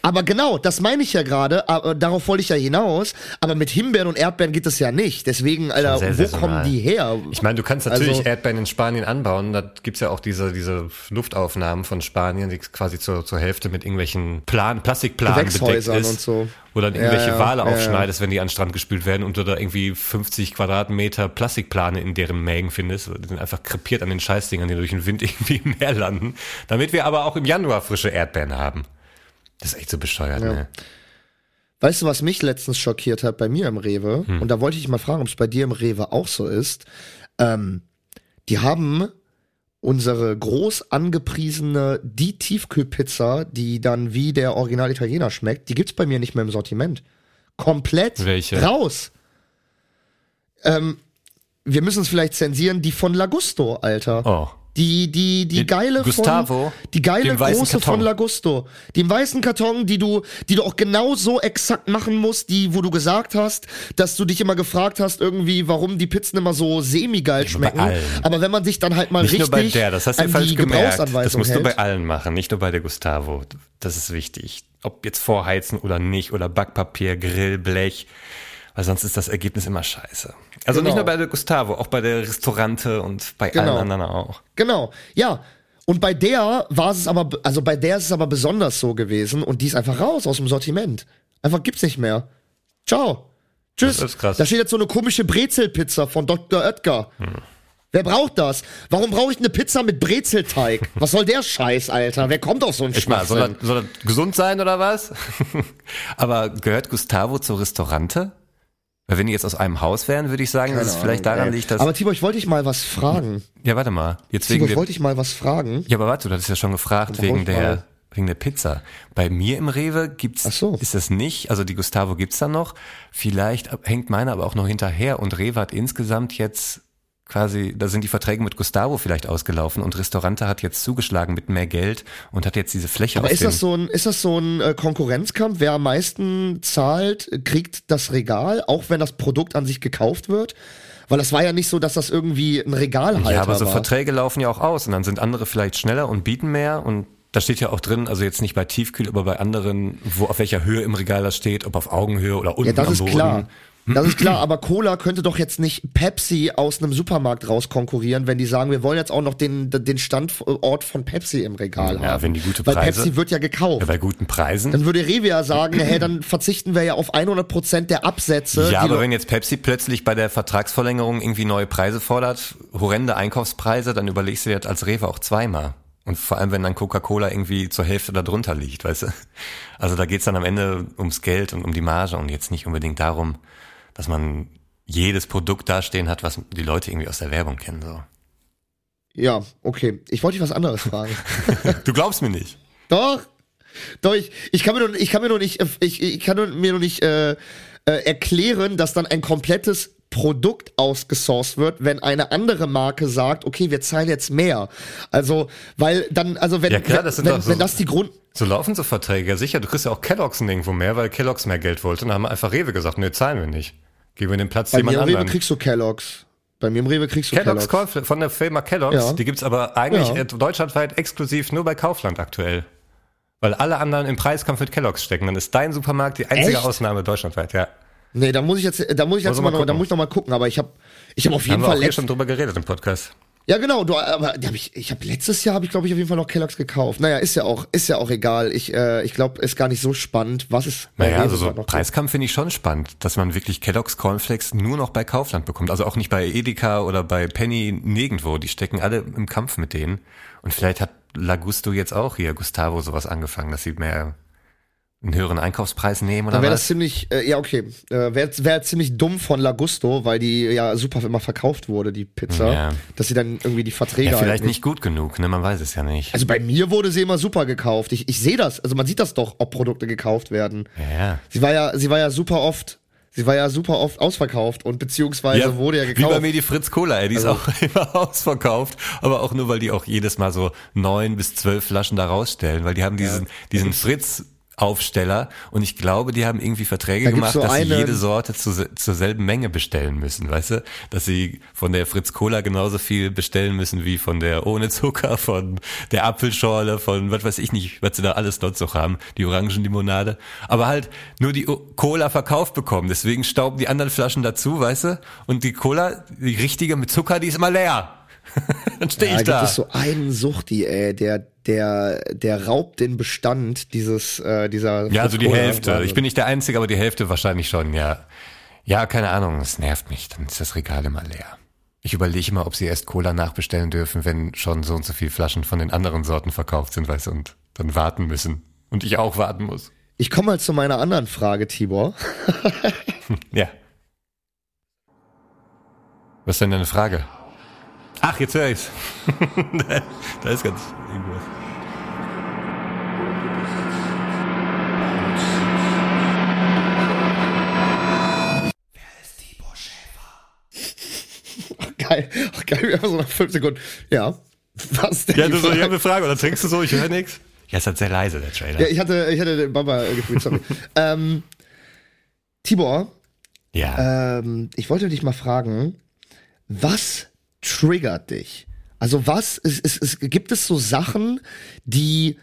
Aber genau, das meine ich ja gerade, aber darauf wollte ich ja hinaus. Aber mit Himbeeren und Erdbeeren geht es ja nicht. Deswegen, Alter, sehr wo saisonal. kommen die her? Ich meine, du kannst natürlich Also- Erdbeeren in Spanien anbauen. Da gibt's ja auch diese, diese Luftaufnahmen von Spanien, die quasi zur, zur Hälfte mit irgendwelchen Plan, Plastikplanen bedeckt ist. und so. Wo dann irgendwelche Ja, ja, Wale ja. aufschneidest, wenn die an den Strand gespült werden und du da irgendwie 50 Quadratmeter Plastikplane in deren Mägen findest. Die sind einfach krepiert an den Scheißdingern, die durch den Wind irgendwie im Meer landen. Damit wir aber auch im Januar frische Erdbeeren haben. Das ist echt so bescheuert, ne? Weißt du, was mich letztens schockiert hat bei mir im Rewe? Hm. Und da wollte ich mal fragen, ob es bei dir im Rewe auch so ist. Ähm, die haben unsere groß angepriesene die Tiefkühlpizza, die dann wie der Original Italiener schmeckt, die gibt's bei mir nicht mehr im Sortiment. Komplett Welche? raus. Ähm, wir müssen es vielleicht zensieren, die von Lagusto, Alter. Oh. Die, die, die Die geile Gustavo, von, die geile den große Karton. von Lagusto. Die im weißen Karton, die du, die du auch genau so exakt machen musst, die, wo du gesagt hast, dass du dich immer gefragt hast, irgendwie, warum die Pizzen immer so semi-geil Ja, schmecken. Aber wenn man sich dann halt mal Nicht richtig nur bei der, das hast du falsch gemerkt. Das musst du bei hält. allen machen, nicht nur bei der Gustavo. Das ist wichtig. Ob jetzt vorheizen oder nicht, oder Backpapier, Grill, Blech, weil sonst ist das Ergebnis immer scheiße. Also Genau. nicht nur bei der Gustavo, auch bei der Restaurante und bei Genau. allen anderen auch. Genau, ja. Und bei der war es aber, also bei der ist es aber besonders so gewesen und die ist einfach raus aus dem Sortiment. Einfach gibt's nicht mehr. Ciao. Tschüss. Das ist krass. Da steht jetzt so eine komische Brezelpizza von Dr. Oetker. Hm. Wer braucht das? Warum brauche ich eine Pizza mit Brezelteig? Was soll der Scheiß, Alter? Wer kommt auf so einen Ich mal, soll soll das gesund sein oder was? Aber gehört Gustavo zur Restaurante? Weil wenn die jetzt aus einem Haus wären, würde ich sagen, dass es vielleicht Ahnung, daran ey. liegt, dass... Aber Tibor, ich wollte dich mal was fragen. ja, warte mal. Jetzt Tibor, wegen ich wollte dich mal was fragen. Ja, aber warte, du hattest ja schon gefragt wegen der, mal. wegen der Pizza. Bei mir im Rewe gibt's, Ach so. ist das nicht, also die Gustavo gibt's da noch. Vielleicht hängt meine aber auch noch hinterher und Rewe hat insgesamt jetzt quasi, da sind die Verträge mit Gustavo vielleicht ausgelaufen und Restaurante hat jetzt zugeschlagen mit mehr Geld und hat jetzt diese Fläche Aber ist das so ein, ist das so ein äh, Konkurrenzkampf? Wer am meisten zahlt, kriegt das Regal, auch wenn das Produkt an sich gekauft wird? Weil das war ja nicht so, dass das irgendwie ein Regalhalter Ja, aber so war. Verträge laufen ja auch aus und dann sind andere vielleicht schneller und bieten mehr und da steht ja auch drin, also jetzt nicht bei Tiefkühl, aber bei anderen, wo auf welcher Höhe im Regal das steht, ob auf Augenhöhe oder unten Ja, das am ist Boden. klar. Das ist klar, aber Cola könnte doch jetzt nicht Pepsi aus einem Supermarkt raus konkurrieren, wenn die sagen, wir wollen jetzt auch noch den, den Standort von Pepsi im Regal haben. Ja, wenn die gute Weil Preise- Pepsi wird ja gekauft. Ja, bei guten Preisen. dann würde Rewe ja sagen, hey, dann verzichten wir ja auf 100% der Absätze. Ja, aber wenn jetzt Pepsi plötzlich bei der Vertragsverlängerung irgendwie neue Preise fordert, horrende Einkaufspreise, dann überlegst du dir das als Rewe auch zweimal. Und vor allem, wenn dann Coca-Cola irgendwie zur Hälfte da drunter liegt, weißt du? Also da geht's dann am Ende ums Geld und um die Marge und jetzt nicht unbedingt darum, dass man jedes Produkt dastehen hat, was die Leute irgendwie aus der Werbung kennen. So. Ja, okay. Ich wollte dich was anderes fragen. Du glaubst mir nicht. Doch. Doch, ich, ich kann mir nur, ich kann mir nur nicht, äh, ich, ich kann mir nur nicht äh, äh, erklären, dass dann ein komplettes Produkt ausgesourced wird, wenn eine andere Marke sagt, okay, wir zahlen jetzt mehr. Also, weil dann, also wenn, Ja, klar, das sind wenn, so- wenn das die Grund, So laufen so Verträge. Ja, sicher, du kriegst ja auch Kellogg's nirgendwo mehr, weil Kellogg's mehr Geld wollte. Und dann haben einfach Rewe gesagt, nee, zahlen wir nicht. Geben wir den Platz bei jemand mir im Rewe anderen. kriegst du Kellogg's. Bei mir im Rewe kriegst du Kellogg's Kellogg's. Von der Firma Kellogg's, Ja. die gibt's aber eigentlich Ja. äh, deutschlandweit exklusiv nur bei Kaufland aktuell. Weil alle anderen im Preiskampf mit Kellogg's stecken. Dann ist dein Supermarkt die einzige Echt? Ausnahme deutschlandweit, ja. Nee, da muss ich jetzt, da muss ich jetzt Also mal, mal noch, da muss ich noch mal gucken, aber ich habe ich habe auf jeden Haben wir Fall auch hier schon drüber geredet im Podcast. Ja, genau, du, aber hab ich, ich habe letztes Jahr habe ich glaube ich auf jeden Fall noch Kellogg's gekauft. Naja, ist ja auch ist ja auch egal. Ich äh, ich glaube, ist gar nicht so spannend, was ist Naja, also so. Preiskampf finde ich schon spannend, dass man wirklich Kellogg's Cornflakes nur noch bei Kaufland bekommt. Also auch nicht bei Edeka oder bei Penny nirgendwo. Die stecken alle im Kampf mit denen. Und vielleicht hat Lagusto jetzt auch hier, Gustavo, sowas angefangen, dass sie mehr einen höheren Einkaufspreis nehmen oder Dann wäre das ziemlich, äh, ja okay, äh, wäre wär ziemlich dumm von Lagusto, weil die ja super immer verkauft wurde, die Pizza, Ja. dass sie dann irgendwie die Verträge Ja, vielleicht nicht gut genug, ne? Man weiß es ja nicht. Also bei mir wurde sie immer super gekauft. Ich, ich sehe das, also man sieht das doch, ob Produkte gekauft werden. Ja, ja. Sie war ja, sie war ja super oft, sie war ja super oft ausverkauft und beziehungsweise wurde ja Wie bei gekauft. Also mir die Fritz Cola, ey, die ist auch immer ausverkauft, aber auch nur, weil die auch jedes Mal so neun bis zwölf Flaschen da rausstellen, weil die haben diesen, diesen Fritz Aufsteller und ich glaube, die haben irgendwie Verträge Da gemacht, so dass sie jede Sorte zu, zur selben Menge bestellen müssen, weißt du? Dass sie von der Fritz Cola genauso viel bestellen müssen wie von der ohne Zucker, von der Apfelschorle, von was weiß ich nicht, was sie da alles dort noch haben, die Orangenlimonade, aber halt nur die Cola verkauft bekommen, deswegen stauben die anderen Flaschen dazu, weißt du? Und die Cola, die richtige mit Zucker, die ist immer leer. Dann stehe ja, ich gibt da. es so einen Suchti, ey, der, der, der raubt den Bestand dieses, äh, dieser. Ja, also die. Hälfte. Wahnsinn. Ich bin nicht der Einzige, aber die Hälfte wahrscheinlich schon, ja. Ja, keine Ahnung, es nervt mich. Dann ist das Regal immer leer. Ich überlege immer, ob sie erst Cola nachbestellen dürfen, wenn schon so und so viele Flaschen von den anderen Sorten verkauft sind, weißt du, und dann warten müssen. Und ich auch warten muss. Ich komme mal zu meiner anderen Frage, Tibor. Ja. Was ist denn deine Frage? Ach, jetzt höre ich's. da, da ist ganz irgendwas. Geil, Ach, geil, einfach so nach fünf Sekunden. Ja. Was denn? Ja, die du so, ich Frage? habe eine Frage. Oder trinkst du so? Ich höre nichts. Ja, ist halt sehr leise, der Trailer. Ja, ich hatte, ich hatte den Baba gefühlt, sorry. ähm, Tibor, ja. ähm, ich wollte dich mal fragen, was triggert dich? Also was, es, es, es, gibt es so Sachen, die,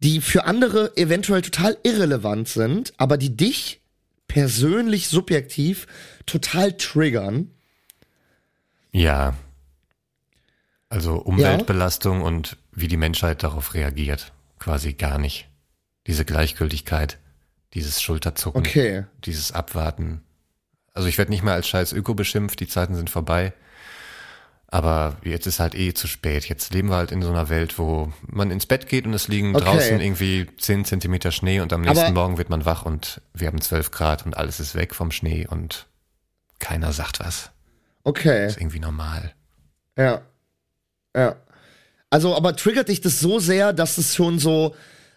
die für andere eventuell total irrelevant sind, aber die dich persönlich subjektiv total triggern? Ja. Also Umweltbelastung und wie die Menschheit darauf reagiert. Quasi gar nicht. Diese Gleichgültigkeit, dieses Schulterzucken, Okay. dieses Abwarten. Also ich werde nicht mehr als scheiß Öko beschimpft, die Zeiten sind vorbei. Aber jetzt ist halt eh zu spät. Jetzt leben wir halt in so einer Welt, wo man ins Bett geht und es liegen Okay. draußen irgendwie 10 Zentimeter Schnee und am nächsten Aber- Morgen wird man wach und wir haben 12 Grad und alles ist weg vom Schnee und keiner sagt was. Okay. ist irgendwie normal. Ja. Ja. Also, aber triggert dich das so sehr, dass es schon so,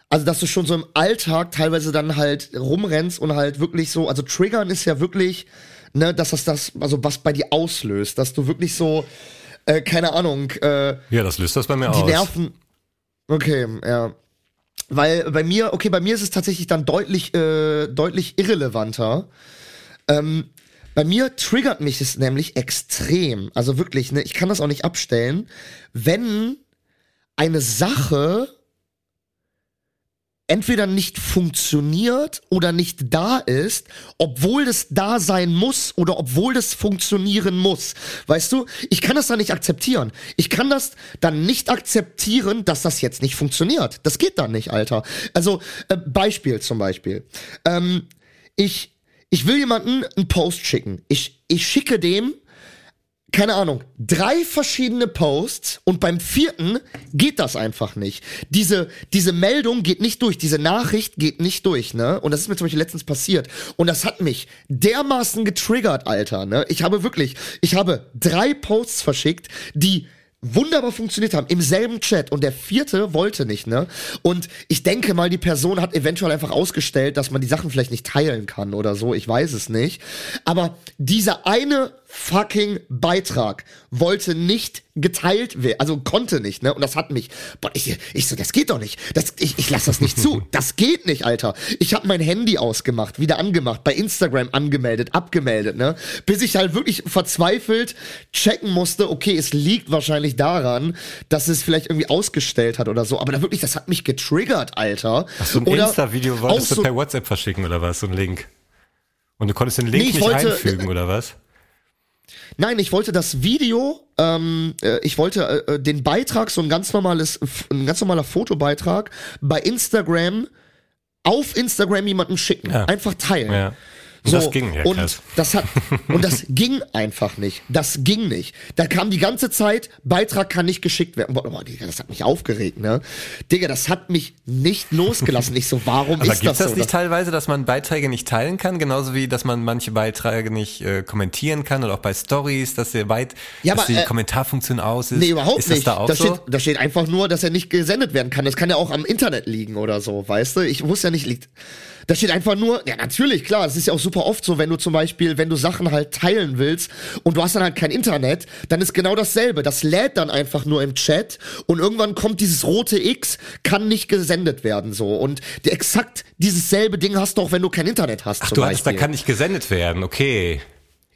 also dass du schon so im Alltag teilweise dann halt rumrennst und halt wirklich so, also triggern ist ja wirklich, ne, dass das das, also was bei dir auslöst, dass du wirklich so, äh, keine Ahnung, äh, Ja, das löst das bei mir die aus. Nerven. Okay, ja. Weil bei mir, okay, bei mir ist es tatsächlich dann deutlich, äh, deutlich irrelevanter. Ähm, bei mir triggert mich es nämlich extrem. Also wirklich, ne, ich kann das auch nicht abstellen, wenn eine Sache entweder nicht funktioniert oder nicht da ist, obwohl es da sein muss oder obwohl es funktionieren muss. Weißt du, ich kann das dann nicht akzeptieren. Ich kann das dann nicht akzeptieren, dass das jetzt nicht funktioniert. Das geht dann nicht, Alter. Also, äh, Beispiel zum Beispiel. Ähm, ich, ich will jemanden einen Post schicken. Ich, ich schicke dem keine Ahnung, drei verschiedene Posts und beim vierten geht das einfach nicht. Diese, diese Meldung geht nicht durch, diese Nachricht geht nicht durch, ne? Und das ist mir zum Beispiel letztens passiert. Und das hat mich dermaßen getriggert, Alter, ne? Ich habe wirklich, ich habe drei Posts verschickt, die wunderbar funktioniert haben im selben Chat und der vierte wollte nicht, ne? Und ich denke mal, die Person hat eventuell einfach ausgestellt, dass man die Sachen vielleicht nicht teilen kann oder so, ich weiß es nicht. Aber dieser eine fucking Beitrag wollte nicht geteilt werden, also konnte nicht, ne? Und das hat mich, boah, ich, ich so, das geht doch nicht. Das, ich, ich lasse das nicht zu. Das geht nicht, Alter. Ich habe mein Handy ausgemacht, wieder angemacht, bei Instagram angemeldet, abgemeldet, ne? Bis ich halt wirklich verzweifelt checken musste, okay, es liegt wahrscheinlich daran, dass es vielleicht irgendwie ausgestellt hat oder so. Aber da wirklich, das hat mich getriggert, Alter. Ach, so ein Insta-Video wolltest du so- per WhatsApp verschicken oder was? So ein Link. Und du konntest den Link Nee, ich nicht wollte- einfügen oder was? Nein, ich wollte das Video, ähm, äh, ich wollte äh, den Beitrag, so ein ganz normales, ein ganz normaler Fotobeitrag bei Instagram auf Instagram jemandem schicken, Ja. einfach teilen. Ja. Und So, das ging ja und das hat und das ging einfach nicht. Das ging nicht. Da kam die ganze Zeit Beitrag kann nicht geschickt werden. Boah, Digga, das hat mich aufgeregt, ne? Digga, das hat mich nicht losgelassen. Ich so, warum Aber ist gibt's das das so? nicht teilweise, dass man Beiträge nicht teilen kann, genauso wie dass man manche Beiträge nicht äh, kommentieren kann oder auch bei Stories, dass der weit, Ja, dass aber, die äh, Kommentarfunktion aus ist. Nee, überhaupt ist das nicht. da auch da, so? steht, da steht einfach nur, dass er nicht gesendet werden kann. Das kann ja auch am Internet liegen oder so, weißt du? Ich wusste ja nicht, liegt. Da steht einfach nur, ja natürlich, klar, es ist ja auch super oft so, wenn du zum Beispiel, wenn du Sachen halt teilen willst und du hast dann halt kein Internet, dann ist genau dasselbe. Das lädt dann einfach nur im Chat und irgendwann kommt dieses rote X, kann nicht gesendet werden so. Und exakt dieses selbe Ding hast du auch, wenn du kein Internet hast Ach, du hast, da Beispiel. kann nicht gesendet werden, okay.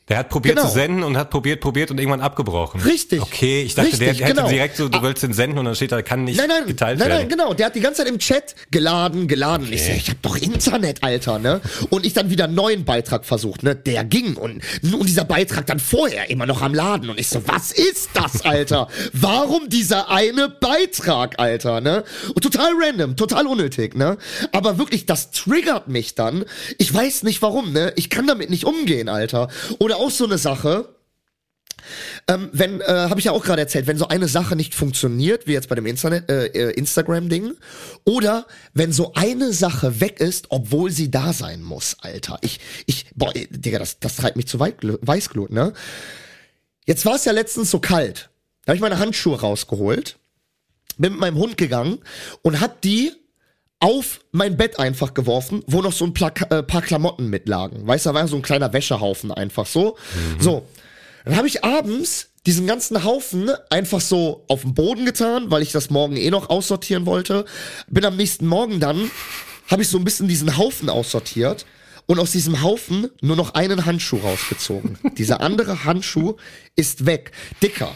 Der hat probiert Genau. zu senden und hat probiert, probiert und irgendwann abgebrochen. Richtig. Okay, ich dachte, der Richtig, hätte genau. direkt so, du Ah. willst den senden und dann steht da, kann nicht Nein, nein, geteilt nein, werden. nein, genau. Der hat die ganze Zeit im Chat geladen, geladen. Und ich so, Okay. ich hab doch Internet, Alter, ne? Und ich dann wieder einen neuen Beitrag versucht, ne? Der ging und, und dieser Beitrag dann vorher immer noch am Laden. Und ich so, was ist das, Alter? Warum dieser eine Beitrag, Alter, ne? Und total random, total unnötig, ne? Aber wirklich, das triggert mich dann. Ich weiß nicht warum, ne? Ich kann damit nicht umgehen, Alter. Oder auch so eine Sache, ähm, wenn, äh, habe ich ja auch gerade erzählt, wenn so eine Sache nicht funktioniert, wie jetzt bei dem Internet, äh, äh, Instagram-Ding, oder wenn so eine Sache weg ist, obwohl sie da sein muss, Alter. Ich, ich, boah, Digga, das, das treibt mich zu Weißglut, ne? Jetzt war es ja letztens so kalt. Da habe ich meine Handschuhe rausgeholt, bin mit meinem Hund gegangen und hab die auf mein Bett einfach geworfen, wo noch so ein paar, äh, paar Klamotten mitlagen. Weißt du, da war so ein kleiner Wäschehaufen einfach so. So. Dann habe ich abends diesen ganzen Haufen einfach so auf den Boden getan, weil ich das morgen eh noch aussortieren wollte. Bin am nächsten Morgen dann, habe ich so ein bisschen diesen Haufen aussortiert und aus diesem Haufen nur noch einen Handschuh rausgezogen. Dieser andere Handschuh ist weg. Dicker.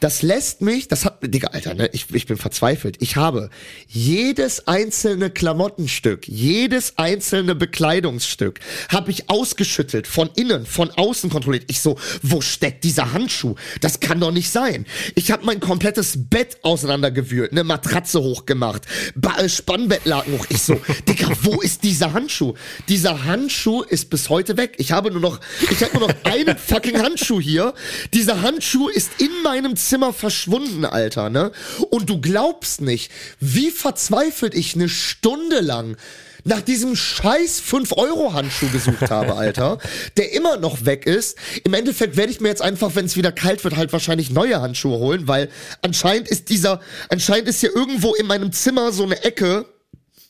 Das lässt mich, das hat, Digga, Alter, ne, ich, ich bin verzweifelt. Ich habe jedes einzelne Klamottenstück, jedes einzelne Bekleidungsstück, habe ich ausgeschüttelt, von innen, von außen kontrolliert. Ich so, wo steckt dieser Handschuh? Das kann doch nicht sein. Ich habe mein komplettes Bett auseinandergewühlt, eine Matratze hochgemacht, ba äh, Spannbettlaken hoch. Ich so, Digga, wo ist dieser Handschuh? Dieser Handschuh ist bis heute weg. Ich habe nur noch, ich habe nur noch einen fucking Handschuh hier. Dieser Handschuh ist in meinem Zimmer verschwunden, Alter, ne? Und du glaubst nicht, wie verzweifelt ich eine Stunde lang nach diesem scheiß 5-Euro-Handschuh gesucht habe, Alter, der immer noch weg ist. Im Endeffekt werde ich mir jetzt einfach, wenn es wieder kalt wird, halt wahrscheinlich neue Handschuhe holen, weil anscheinend ist dieser, anscheinend ist hier irgendwo in meinem Zimmer so eine Ecke,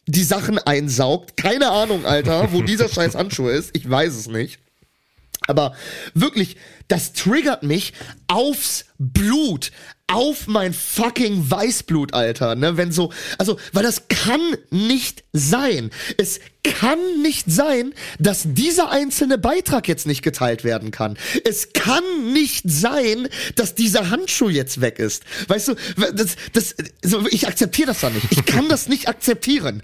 die Sachen einsaugt. Keine Ahnung, Alter, wo dieser scheiß Handschuh ist. Ich weiß es nicht. Aber wirklich, das triggert mich aufs Blut, auf mein fucking Weißblut, Alter, ne, wenn so, also, weil das kann nicht sein. Es kann nicht sein, dass dieser einzelne Beitrag jetzt nicht geteilt werden kann. Es kann nicht sein, dass dieser Handschuh jetzt weg ist. Weißt du, das, das, so, ich akzeptiere das da nicht. Ich kann das nicht akzeptieren.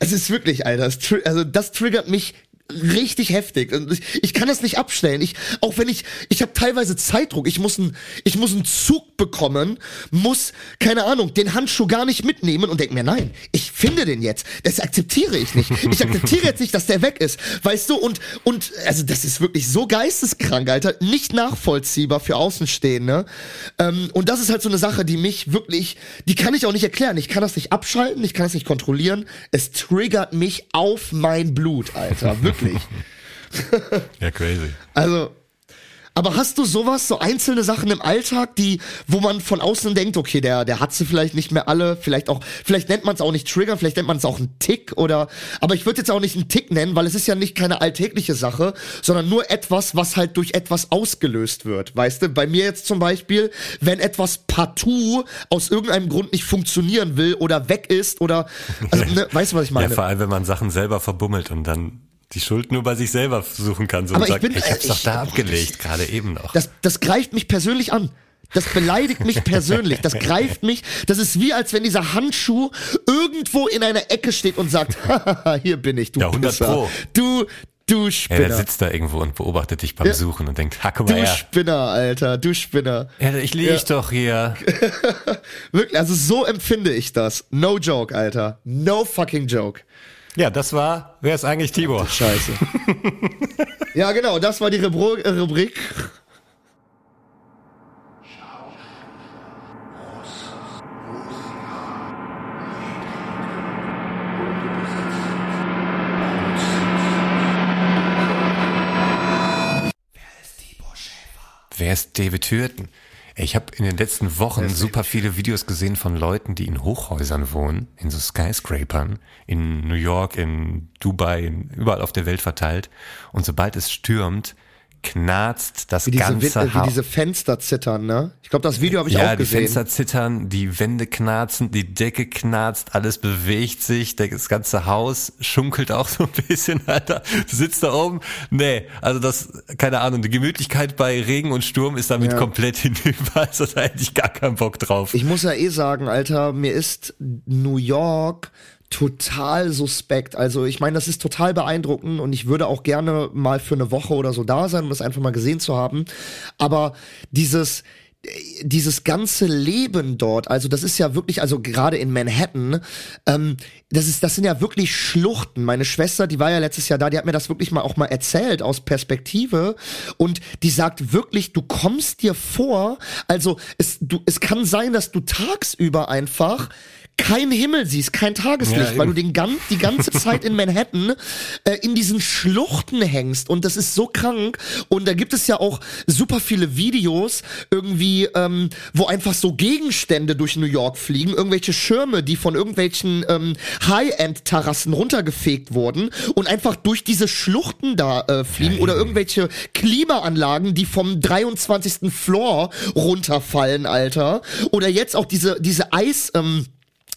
Es ist wirklich, Alter, das, also das triggert mich richtig heftig. Ich, ich kann das nicht abstellen. Ich, auch wenn ich, ich habe teilweise Zeitdruck. Ich muss einen, ich muss einen Zug bekommen, muss, keine Ahnung, den Handschuh gar nicht mitnehmen und denke mir, nein, ich finde den jetzt. Das akzeptiere ich nicht. Ich akzeptiere jetzt nicht, dass der weg ist. Weißt du, und, und, also das ist wirklich so geisteskrank, Alter. Nicht nachvollziehbar für Außenstehende. Ähm, und das ist halt so eine Sache, die mich wirklich, die kann ich auch nicht erklären. Ich kann das nicht abschalten, ich kann das nicht kontrollieren. Es triggert mich auf mein Blut, Alter. Wirklich. Ja, crazy. Also, aber hast du sowas, so einzelne Sachen im Alltag, die, wo man von außen denkt, okay, der, der hat sie vielleicht nicht mehr alle, vielleicht auch, vielleicht nennt man es auch nicht Trigger, vielleicht nennt man es auch einen Tick oder, aber ich würde jetzt auch nicht einen Tick nennen, weil es ist ja nicht keine alltägliche Sache, sondern nur etwas, was halt durch etwas ausgelöst wird, weißt du? Bei mir jetzt zum Beispiel, wenn etwas partout aus irgendeinem Grund nicht funktionieren will oder weg ist oder, also, ne, weißt du, was ich Ja, meine? vor allem, wenn man Sachen selber verbummelt und dann die Schuld nur bei sich selber suchen kann. So Aber und ich sagt, bin- ich hab's doch ich- da abgelegt, gerade eben noch. Das, das greift mich persönlich an. Das beleidigt mich persönlich. Das greift mich. Das ist wie, als wenn dieser Handschuh irgendwo in einer Ecke steht und sagt, Hahaha, hier bin ich, du Ja, 100 Pisser. Pro. Du, du ja, der Spinner. sitzt da irgendwo und beobachtet dich beim Ja. Suchen und denkt, ha, guck mal du her. Spinner, Alter. Du Spinner. Ja, ich lieg Ja. doch hier. Wirklich, also so empfinde ich das. No joke, Alter. No fucking joke. Ja, das war, wer ist eigentlich Tibor? Scheiße. ja, genau, das war die Rubro äh, Rubrik. Wer ist David Hürten? Ich habe in den letzten Wochen super viele Videos gesehen von Leuten, die in Hochhäusern wohnen, in so Skyscrapern, in New York, in Dubai, in, überall auf der Welt verteilt. Und sobald es stürmt, knarzt das Wie diese, ganze Win- äh, wie diese Fenster zittern, ne? Ich glaube, das Video habe ich ja, auch die gesehen. Fenster zittern, die Wände knarzen, die Decke knarzt, alles bewegt sich, das ganze Haus schunkelt auch so ein bisschen, Alter. Du sitzt da oben. Nee, also das, keine Ahnung, die Gemütlichkeit bei Regen und Sturm ist damit Ja. komplett hinüber. Also da hätte ich gar keinen Bock drauf. Ich muss ja eh sagen, Alter, mir ist New York total suspekt. Also ich meine, das ist total beeindruckend und ich würde auch gerne mal für eine Woche oder so da sein, um das einfach mal gesehen zu haben. Aber dieses dieses ganze Leben dort, also das ist ja wirklich, also gerade in Manhattan, ähm, das ist, das sind ja wirklich Schluchten. Meine Schwester, die war ja letztes Jahr da, die hat mir das wirklich mal auch mal erzählt aus Perspektive und die sagt wirklich, du kommst dir vor, also es, du, es kann sein, dass du tagsüber einfach kein Himmel siehst, kein Tageslicht, Ja, weil du den gan die ganze Zeit in Manhattan äh, in diesen Schluchten hängst. Und das ist so krank. Und da gibt es ja auch super viele Videos irgendwie, ähm, wo einfach so Gegenstände durch New York fliegen, irgendwelche Schirme, die von irgendwelchen ähm, High-End-Terrassen runtergefegt wurden und einfach durch diese Schluchten da äh, fliegen. Oder irgendwelche Klimaanlagen, die vom 23. Floor runterfallen, Alter. Oder jetzt auch diese diese Eis ähm,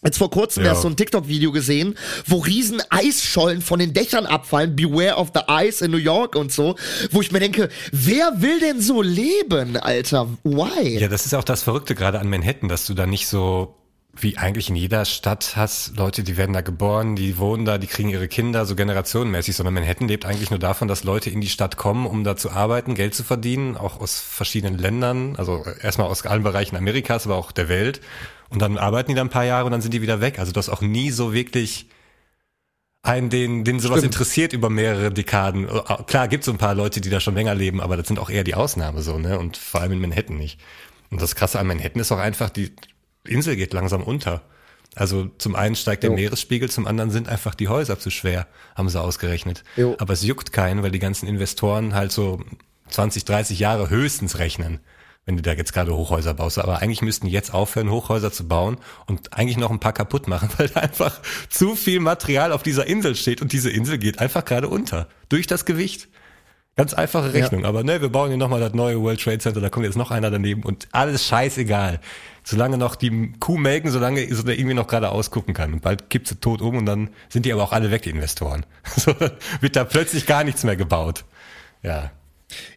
Jetzt vor kurzem Ja. erst so ein TikTok-Video gesehen, wo riesen Eisschollen von den Dächern abfallen, Beware of the Ice in New York und so, wo ich mir denke, wer will denn so leben, Alter? Why? Ja, das ist auch das Verrückte gerade an Manhattan, dass du da nicht so wie eigentlich in jeder Stadt hast, Leute, die werden da geboren, die wohnen da, die kriegen ihre Kinder so generationenmäßig, sondern Manhattan lebt eigentlich nur davon, dass Leute in die Stadt kommen, um da zu arbeiten, Geld zu verdienen, auch aus verschiedenen Ländern, also erstmal aus allen Bereichen Amerikas, aber auch der Welt. Und dann arbeiten die da ein paar Jahre und dann sind die wieder weg. Also das auch nie so wirklich einen, den, den sowas Stimmt. interessiert über mehrere Dekaden. Klar, gibt so ein paar Leute, die da schon länger leben, aber das sind auch eher die Ausnahme so, ne? Und vor allem in Manhattan nicht. Und das Krasse an Manhattan ist auch einfach, die Insel geht langsam unter. Also zum einen steigt der Jo. Meeresspiegel, zum anderen sind einfach die Häuser zu schwer, haben sie ausgerechnet. Jo. Aber es juckt keinen, weil die ganzen Investoren halt so 20, 30 Jahre höchstens rechnen, wenn du da jetzt gerade Hochhäuser baust. Aber eigentlich müssten jetzt aufhören, Hochhäuser zu bauen und eigentlich noch ein paar kaputt machen, weil da einfach zu viel Material auf dieser Insel steht und diese Insel geht einfach gerade unter. Durch das Gewicht. Ganz einfache Rechnung. Aber ne, wir bauen hier nochmal das neue World Trade Center, da kommt jetzt noch einer daneben und alles scheißegal. Solange noch die Kuh melken, solange so der irgendwie noch gerade ausgucken kann. Und bald kippt sie tot um und dann sind die aber auch alle weg, die Investoren. So wird da plötzlich gar nichts mehr gebaut. Ja.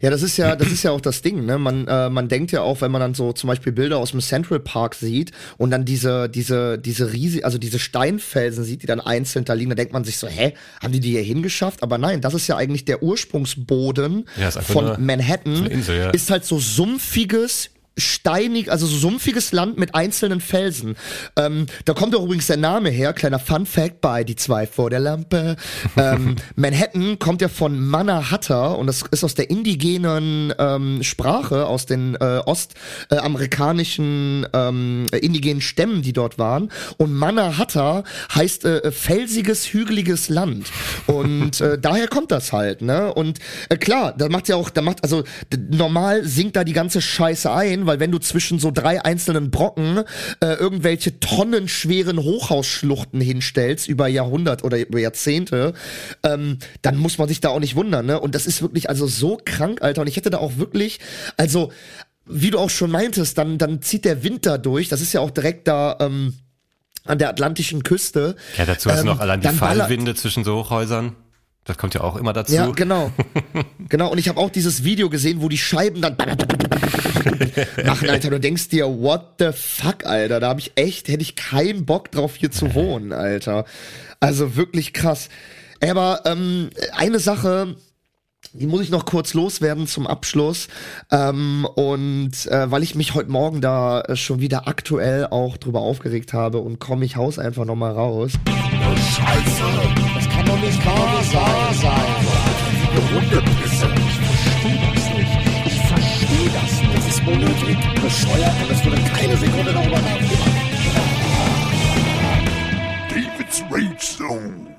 Ja, das ist ja, das ist ja auch das Ding, ne? Man, äh, man denkt ja auch, wenn man dann so zum Beispiel Bilder aus dem Central Park sieht und dann diese, diese, diese riesige, also diese Steinfelsen sieht, die dann einzeln da liegen, dann denkt man sich so, hä, haben die die hier hingeschafft? Aber nein, das ist ja eigentlich der Ursprungsboden Ja, von Manhattan. eine Insel, ja. Ist halt so sumpfiges, steinig, also so sumpfiges Land mit einzelnen Felsen. Ähm, da kommt auch übrigens der Name her, kleiner Fun Fact bei Die zwei vor der Lampe. ähm, Manhattan kommt ja von Manahatta und das ist aus der indigenen ähm, Sprache, aus den äh, ostamerikanischen ähm, indigenen Stämmen, die dort waren. Und Manahatta heißt äh, felsiges, hügeliges Land. Und äh, daher kommt das halt, ne? Und äh, klar, da macht ja auch, da macht, also normal sinkt da die ganze Scheiße ein, weil wenn du zwischen so drei einzelnen Brocken äh, irgendwelche tonnenschweren Hochhausschluchten hinstellst über Jahrhundert oder über Jahrzehnte, ähm, dann muss man sich da auch nicht wundern, ne? Und das ist wirklich also so krank, Alter. Und ich hätte da auch wirklich, also wie du auch schon meintest, dann dann zieht der Wind da durch. Das ist ja auch direkt da. Ähm, an der atlantischen Küste. Ja, dazu hast du Ähm, noch allein die ballert- Fallwinde zwischen so Hochhäusern. Das kommt ja auch immer dazu. Ja, genau. genau. Und ich habe auch dieses Video gesehen, wo die Scheiben dann machen, Alter. Du denkst dir, what the fuck, Alter. Da habe ich echt, hätte ich keinen Bock drauf, hier zu wohnen, Alter. Also wirklich krass. Aber ähm, eine Sache, die muss ich noch kurz loswerden zum Abschluss. Ähm, und äh, weil ich mich heute Morgen da äh, schon wieder aktuell auch drüber aufgeregt habe und komme ich Haus einfach noch mal raus. Scheiße, das kann doch nicht wahr sein. Die Hundepisse. Ich verstehe das nicht. Ich verstehe das nicht. Das ist unnötig, bescheuert und es würde keine Sekunde darüber nachdenken. David's Rage Zone.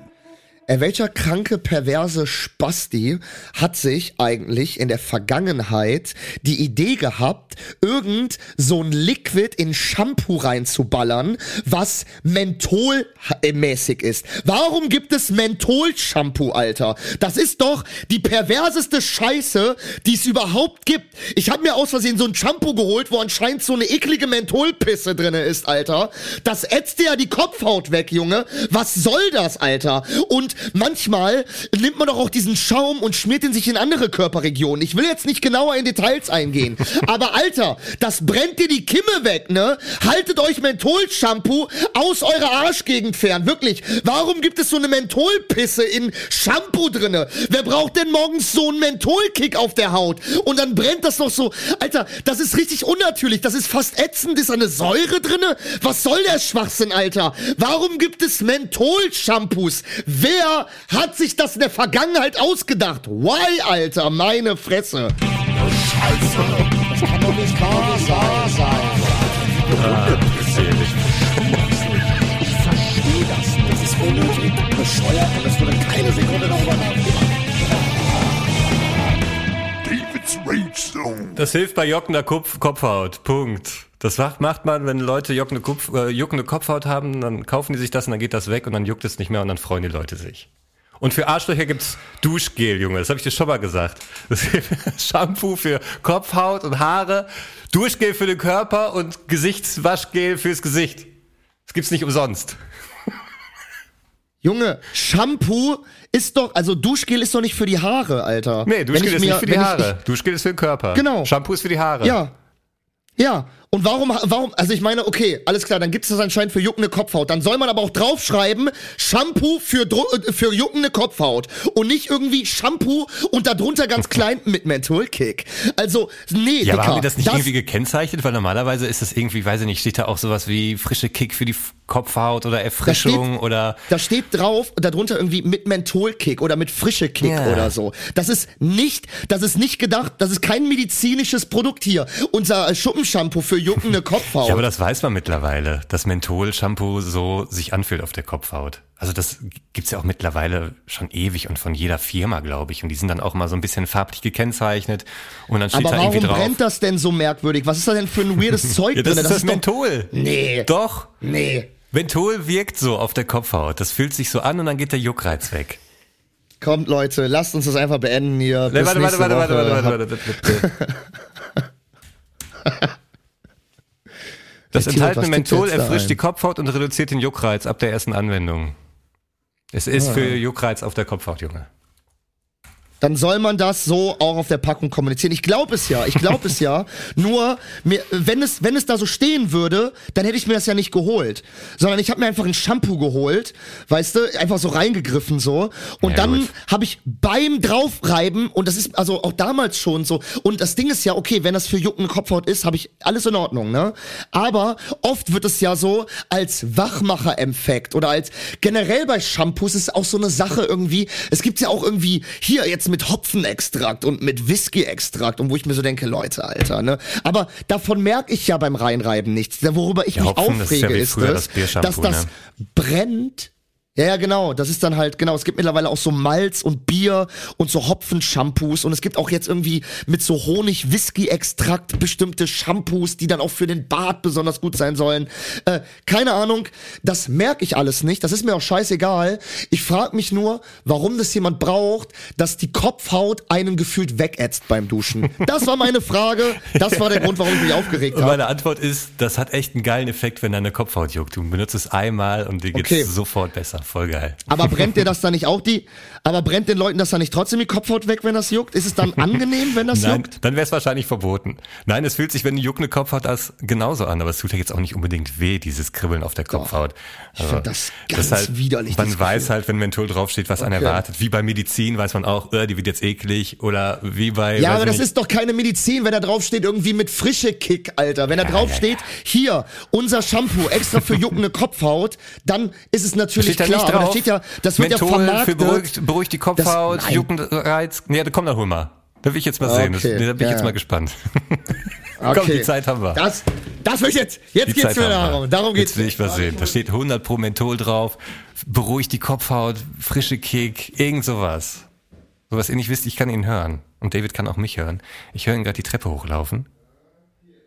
Äh, welcher kranke, perverse Spasti hat sich eigentlich in der Vergangenheit die Idee gehabt, irgend so ein Liquid in Shampoo reinzuballern, was mentholmäßig ist? Warum gibt es Menthol-Shampoo, Alter? Das ist doch die perverseste Scheiße, die es überhaupt gibt. Ich habe mir aus Versehen so ein Shampoo geholt, wo anscheinend so eine eklige Mentholpisse drinne ist, Alter. Das ätzt dir ja die Kopfhaut weg, Junge. Was soll das, Alter? Und manchmal nimmt man doch auch diesen Schaum und schmiert ihn sich in andere Körperregionen. Ich will jetzt nicht genauer in Details eingehen. Aber Alter, das brennt dir die Kimme weg, ne? Haltet euch Menthol-Shampoo aus eurer Arschgegend fern. Wirklich. Warum gibt es so eine Mentholpisse in Shampoo drinne? Wer braucht denn morgens so einen Mentholkick auf der Haut? Und dann brennt das noch so. Alter, das ist richtig unnatürlich. Das ist fast ätzend. Ist da eine Säure drinne? Was soll der Schwachsinn, Alter? Warum gibt es Menthol-Shampoos? Wer hat sich das in der Vergangenheit ausgedacht? Why, Alter? Meine Fresse. Scheiße, das kann doch nicht wahr sein. Hundepisse. Ich verstehe das. Das ist unnötig, bescheuert und es würde keine Sekunde darüber nachdenken. Das hilft bei juckender Kopf Kopfhaut. Punkt. Das macht, man, wenn Leute juckende, Kopf, äh, juckende Kopfhaut haben, dann kaufen die sich das und dann geht das weg und dann juckt es nicht mehr und dann freuen die Leute sich. Und für Arschlöcher gibt's Duschgel, Junge. Das habe ich dir schon mal gesagt. Das ist Shampoo für Kopfhaut und Haare, Duschgel für den Körper und Gesichtswaschgel fürs Gesicht. Das gibt's nicht umsonst. Junge, Shampoo ist doch, also Duschgel ist doch nicht für die Haare, Alter. Nee, Duschgel ist mir- nicht für die wenn ich- Haare. Duschgel ist für den Körper. Genau. Shampoo ist für die Haare. Ja. Ja. Und warum, warum, also ich meine, okay, alles klar, dann gibt es das anscheinend für juckende Kopfhaut. Dann soll man aber auch draufschreiben, Shampoo für, äh, für juckende Kopfhaut. Und nicht irgendwie Shampoo und darunter ganz klein mit Mentholkick. Also, nee, Ja, aber haben die das nicht irgendwie gekennzeichnet? Weil normalerweise ist das irgendwie, weiß ich nicht, steht da auch sowas wie frische Kick für die Kopfhaut oder Erfrischung steht- oder Da steht drauf, darunter irgendwie mit Mentholkick oder mit frische Kick Ja. oder so. Das ist nicht, das ist nicht gedacht, das ist kein medizinisches Produkt hier. Unser äh, Schuppenshampoo für juckende Kopfhaut. Ja, aber das weiß man mittlerweile, dass Menthol-Shampoo so sich anfühlt auf der Kopfhaut. Also das gibt's ja auch mittlerweile schon ewig und von jeder Firma, glaube ich. Und die sind dann auch mal so ein bisschen farblich gekennzeichnet. Und dann steht aber da warum irgendwie drauf. brennt das denn so merkwürdig? Was ist da denn für ein weirdes Zeug ja, das drin? ist das, doch- Menthol. Nee. Doch. Nee. Menthol wirkt so auf der Kopfhaut. Das fühlt sich so an und dann geht der Juckreiz weg. Kommt, Leute, lasst uns das einfach beenden hier. Nee, Bis warte, warte, nächste warte, warte, Woche. warte, warte, warte, warte. Das enthaltene Menthol erfrischt die Kopfhaut und reduziert den Juckreiz ab der ersten Anwendung. Es ist Ah. für Juckreiz auf der Kopfhaut, Junge. Dann soll man das so auch auf der Packung kommunizieren. Ich glaube es ja, ich glaube es ja. Nur, mir, wenn, es, wenn es da so stehen würde, dann hätte ich mir das ja nicht geholt. Sondern ich habe mir einfach ein Shampoo geholt, weißt du, einfach so reingegriffen so. Und Ja, dann habe ich beim draufreiben, und das ist also auch damals schon so, und das Ding ist ja, okay, wenn das für juckende Kopfhaut ist, habe ich alles in Ordnung, ne? Aber oft wird es ja so als Wachmacher-Effekt oder als generell bei Shampoos ist auch so eine Sache irgendwie, es gibt ja auch irgendwie hier jetzt mit Hopfenextrakt und mit Whisky-Extrakt und wo ich mir so denke, Leute, Alter, ne? Aber davon merke ich ja beim Reinreiben nichts. Worüber ich Ja, mich Hopfen, das ist ja aufrege, ist, das dass das ne? brennt ja, ja, genau. Das ist dann halt, genau. Es gibt mittlerweile auch so Malz und Bier und so Hopfenshampoos und es gibt auch jetzt irgendwie mit so Honig-Whisky-Extrakt bestimmte Shampoos, die dann auch für den Bart besonders gut sein sollen. Äh, keine Ahnung, das merke ich alles nicht. Das ist mir auch scheißegal. Ich frage mich nur, warum das jemand braucht, dass die Kopfhaut einen gefühlt wegätzt beim Duschen. Das war meine Frage. Das war der Grund, warum ich mich aufgeregt Und habe. meine Antwort ist, das hat echt einen geilen Effekt, wenn deine Kopfhaut juckt. Du benutzt es einmal und dir geht's Okay. sofort besser. Voll geil. Aber brennt dir das dann nicht auch die, aber brennt den Leuten das dann nicht trotzdem die Kopfhaut weg, wenn das juckt? Ist es dann angenehm, wenn das Nein, juckt? dann wäre es wahrscheinlich verboten. Nein, es fühlt sich, wenn du juckende Kopfhaut hast, genauso an, aber es tut ja jetzt auch nicht unbedingt weh, dieses Kribbeln auf der Kopfhaut. Ich find das ganz widerlich, Man weiß halt, wenn Menthol draufsteht, was einen erwartet. Wie bei Medizin weiß man auch, äh, die wird jetzt eklig oder wie bei. Ja, aber das nicht, ist doch keine Medizin, wenn da drauf steht irgendwie mit frische Kick, Alter. Wenn da drauf ja, steht, hier, unser Shampoo extra für juckende Kopfhaut, dann ist es natürlich da klar. nicht aber da drauf. steht ja, das wird Menthol ja vermarktet. für beruhigt, beruhigt die Kopfhaut, Das- nein. juckender Reiz. Nee, komm, dann hol mal. Da will ich jetzt mal sehen. Das, Okay, da bin ich ja, jetzt mal gespannt. Okay. Komm, die Zeit haben wir. Das, das will ich jetzt. Jetzt Die geht's Zeit mir darum. Darum geht's. Jetzt will ich was sehen. Da steht 100 pro Menthol drauf, beruhigt die Kopfhaut, frische Kick, irgend sowas. Sowas ihr nicht wisst, ich kann ihn hören. Und David kann auch mich hören. Ich höre ihn gerade die Treppe hochlaufen.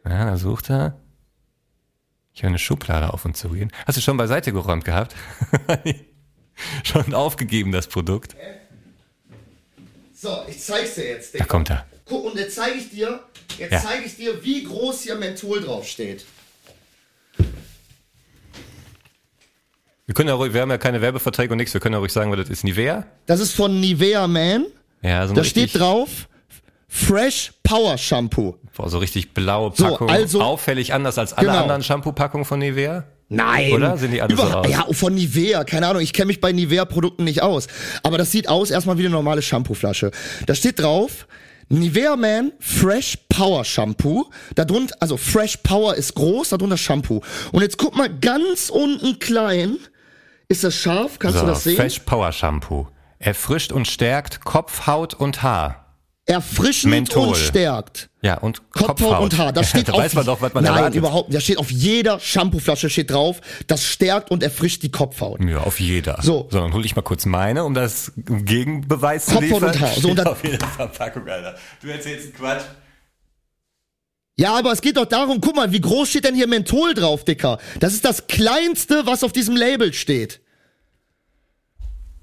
Ja, da sucht er. Ich höre eine Schublade auf und zu gehen. Hast du schon beiseite geräumt gehabt? schon aufgegeben, das Produkt. So, ich zeig's dir jetzt. Da Digga. kommt er. Guck, und jetzt zeige ich dir, jetzt Ja. zeige ich dir, wie groß hier Menthol draufsteht. Wir können ja ruhig, wir haben ja keine Werbeverträge und nichts, wir können ja ruhig sagen, was das ist. Nivea? Das ist von Nivea Man. Ja, so Da steht drauf Fresh Power Shampoo. Boah, so richtig blaue So, Packung. also- auffällig anders als alle Genau. anderen Shampoo-Packungen von Nivea. Nein. Oder? Sehen die alle so aus? Ja, von Nivea, keine Ahnung. Ich kenne mich bei Nivea-Produkten nicht aus. Aber das sieht aus erstmal wie eine normale Shampooflasche. Da steht drauf, Nivea Man Fresh Power Shampoo. Darunter, also Fresh Power ist groß, darunter Shampoo. Und jetzt guck mal ganz unten klein. Ist das scharf? Kannst du das sehen? Fresh Power Shampoo. Erfrischt und stärkt Kopf, Haut und Haar. Erfrischend Menthol. und stärkt. Ja, und Kopfhaut, und Haar. Das steht da auf, weiß man doch, was man Nein, erwartet. überhaupt nicht. Da steht auf jeder Shampooflasche steht drauf, das stärkt und erfrischt die Kopfhaut. Ja, auf jeder. So. So, dann hol ich mal kurz meine, um das Gegenbeweis zu Kopfhaut liefern. und Haar. So, und dann- auf jeder Verpackung, Alter. Du erzählst einen Quatsch. Ja, aber es geht doch darum, guck mal, wie groß steht denn hier Menthol drauf, Dicker? Das ist das kleinste, was auf diesem Label steht.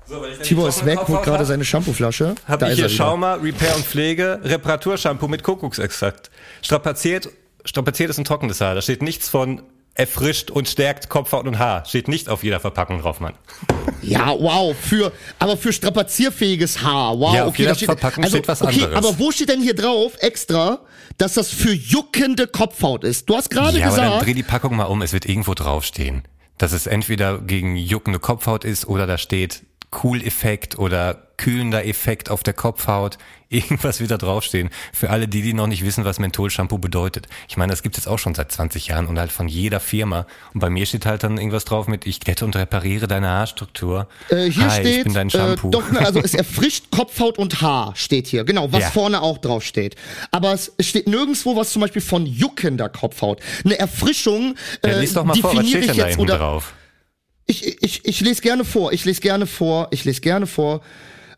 So, wenn ich Tibor ist weg, holt gerade seine Shampooflasche. Hab Da ich ist hier er. Schauma, Repair und Pflege, Reparaturshampoo mit Kuckucksextrakt. Strapaziert, strapaziertes und trockenes Haar. Da steht nichts von erfrischt und stärkt Kopfhaut und Haar. Steht nicht auf jeder Verpackung drauf, Mann. Ja, wow, für, aber für strapazierfähiges Haar, wow. Ja, auf okay, jeder steht, Verpackung also, steht was okay, anderes. aber wo steht denn hier drauf, extra, dass das für juckende Kopfhaut ist? Du hast gerade ja, aber dann gesagt, dreh die Packung mal um. Es wird irgendwo draufstehen, dass es entweder gegen juckende Kopfhaut ist oder da steht Cool-Effekt oder kühlender Effekt auf der Kopfhaut. Irgendwas wird da draufstehen. Für alle die, die noch nicht wissen, was Menthol-Shampoo bedeutet. Ich meine, das gibt es jetzt auch schon seit 20 Jahren und halt von jeder Firma. Und bei mir steht halt dann irgendwas drauf mit, ich glätte und repariere deine Haarstruktur. äh, hier Hi, steht, ich bin dein äh, Shampoo. doch, ne, also es erfrischt Kopfhaut und Haar, steht hier, genau, was Ja. vorne auch drauf steht. Aber es, steht nirgendwo was zum Beispiel von juckender Kopfhaut. Eine Erfrischung, ja, äh, lies doch mal vor, was steht denn ich da hinten oder drauf? Ich, ich, ich lese gerne vor, ich lese gerne vor, ich lese gerne vor.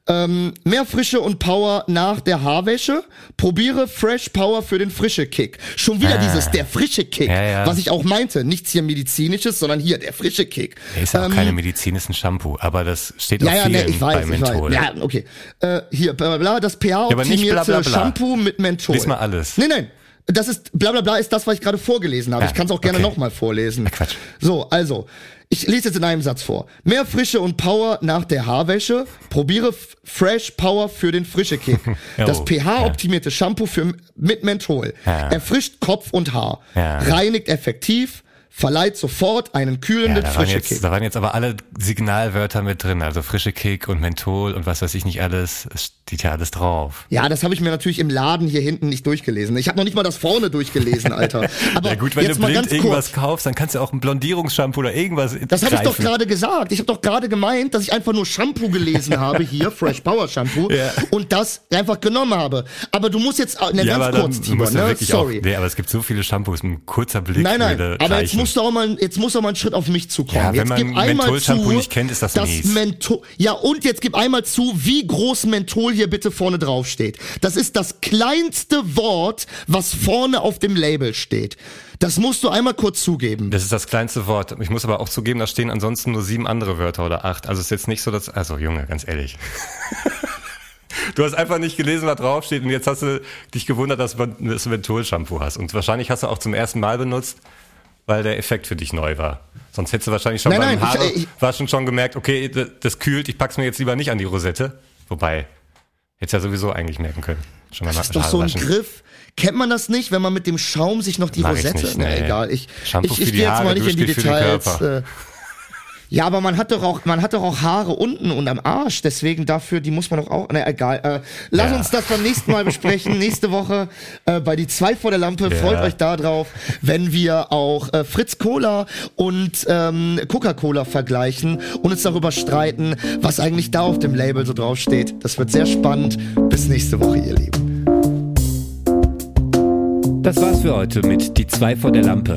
Ähm, mehr Frische und Power nach der Haarwäsche. Probiere Fresh Power für den frische Kick. Schon wieder Ah. dieses, der frische Kick. Ja, ja. Was ich auch meinte. Nichts hier medizinisches, sondern hier, der frische Kick. Ist ja auch Ähm, keine Medizin, ist ein Shampoo, aber das steht ja, auf ja, vielen ne, ich weiß, bei ich Menthol. weiß. Ja, okay. Äh, hier, bla, bla, bla, das aber nicht bla, pH-optimierte bla, bla. Shampoo mit Menthol. Lies mal alles. Nee, nein. Das ist, bla bla bla, ist das, was ich gerade vorgelesen habe. Ja, ich kann es auch gerne okay. nochmal vorlesen. Quatsch. So, also, ich lese jetzt in einem Satz vor. Mehr Frische und Power nach der Haarwäsche. Probiere F- Fresh Power für den frische Kick. Das pH-optimierte Shampoo für, mit Menthol. Erfrischt Kopf und Haar. Reinigt effektiv. Verleiht sofort einen Ja, kühlenden da, waren frische jetzt, Kick. da waren jetzt aber alle Signalwörter mit drin, also frische Kick und Menthol und was weiß ich nicht alles. Es steht ja alles drauf. Ja, das habe ich mir natürlich im Laden hier hinten nicht durchgelesen. Ich habe noch nicht mal das vorne durchgelesen, Alter. Aber ja gut, wenn jetzt du blind ganz irgendwas kaufst, dann kannst du auch ein Blondierungsshampoo oder irgendwas Das habe ich doch gerade gesagt. Ich habe doch gerade gemeint, dass ich einfach nur Shampoo gelesen habe hier, Fresh Power Shampoo, Ja. und das einfach genommen habe. Aber du musst jetzt, ne, ja, ganz kurz, du ne? Sorry. Auch, nee, aber es gibt so viele Shampoos, ein kurzer Blick Nein, nein, aber jetzt reichen. musst du auch mal, jetzt muss auch mal ein Schritt auf mich zukommen. Ja, wenn jetzt man Menthol-Shampoo nicht kennt, ist das mies. Menthol, ja, und jetzt gib einmal zu, wie groß Menthol hier bitte vorne drauf steht. Das ist das kleinste Wort, was vorne auf dem Label steht. Das musst du einmal kurz zugeben. Das ist das kleinste Wort. Ich muss aber auch zugeben, da stehen ansonsten nur sieben andere Wörter oder acht. Also es ist jetzt nicht so, dass. Also Junge, ganz ehrlich. Du hast einfach nicht gelesen, was draufsteht und jetzt hast du dich gewundert, dass du das Menthol-Shampoo hast. Und wahrscheinlich hast du auch zum ersten Mal benutzt, weil der Effekt für dich neu war. Sonst hättest du wahrscheinlich schon Nein, beim nein, ich- Haare ich- waschen schon gemerkt, okay, das, kühlt, ich pack's mir jetzt lieber nicht an die Rosette. Wobei, hättest ja sowieso eigentlich merken können. Schon mal Das ist doch so ein Griff. Kennt man das nicht, wenn man mit dem Schaum sich noch die Mach ich Rosette? nicht, Na, nee. egal. Ich, Shampoo ich, ich gehe jetzt mal nicht in die Details. Ja, aber man hat doch auch, man hat doch auch Haare unten und am Arsch. Deswegen dafür, die muss man doch auch. Na egal. Äh, lass Ja. uns das beim nächsten Mal besprechen. Nächste Woche äh, bei die zwei vor der Lampe. Ja. Freut euch da drauf, wenn wir auch äh, Fritz Cola und ähm, Coca-Cola vergleichen und uns darüber streiten, was eigentlich da auf dem Label so drauf steht. Das wird sehr spannend. Bis nächste Woche, ihr Lieben. Das war's für heute mit Die zwei vor der Lampe.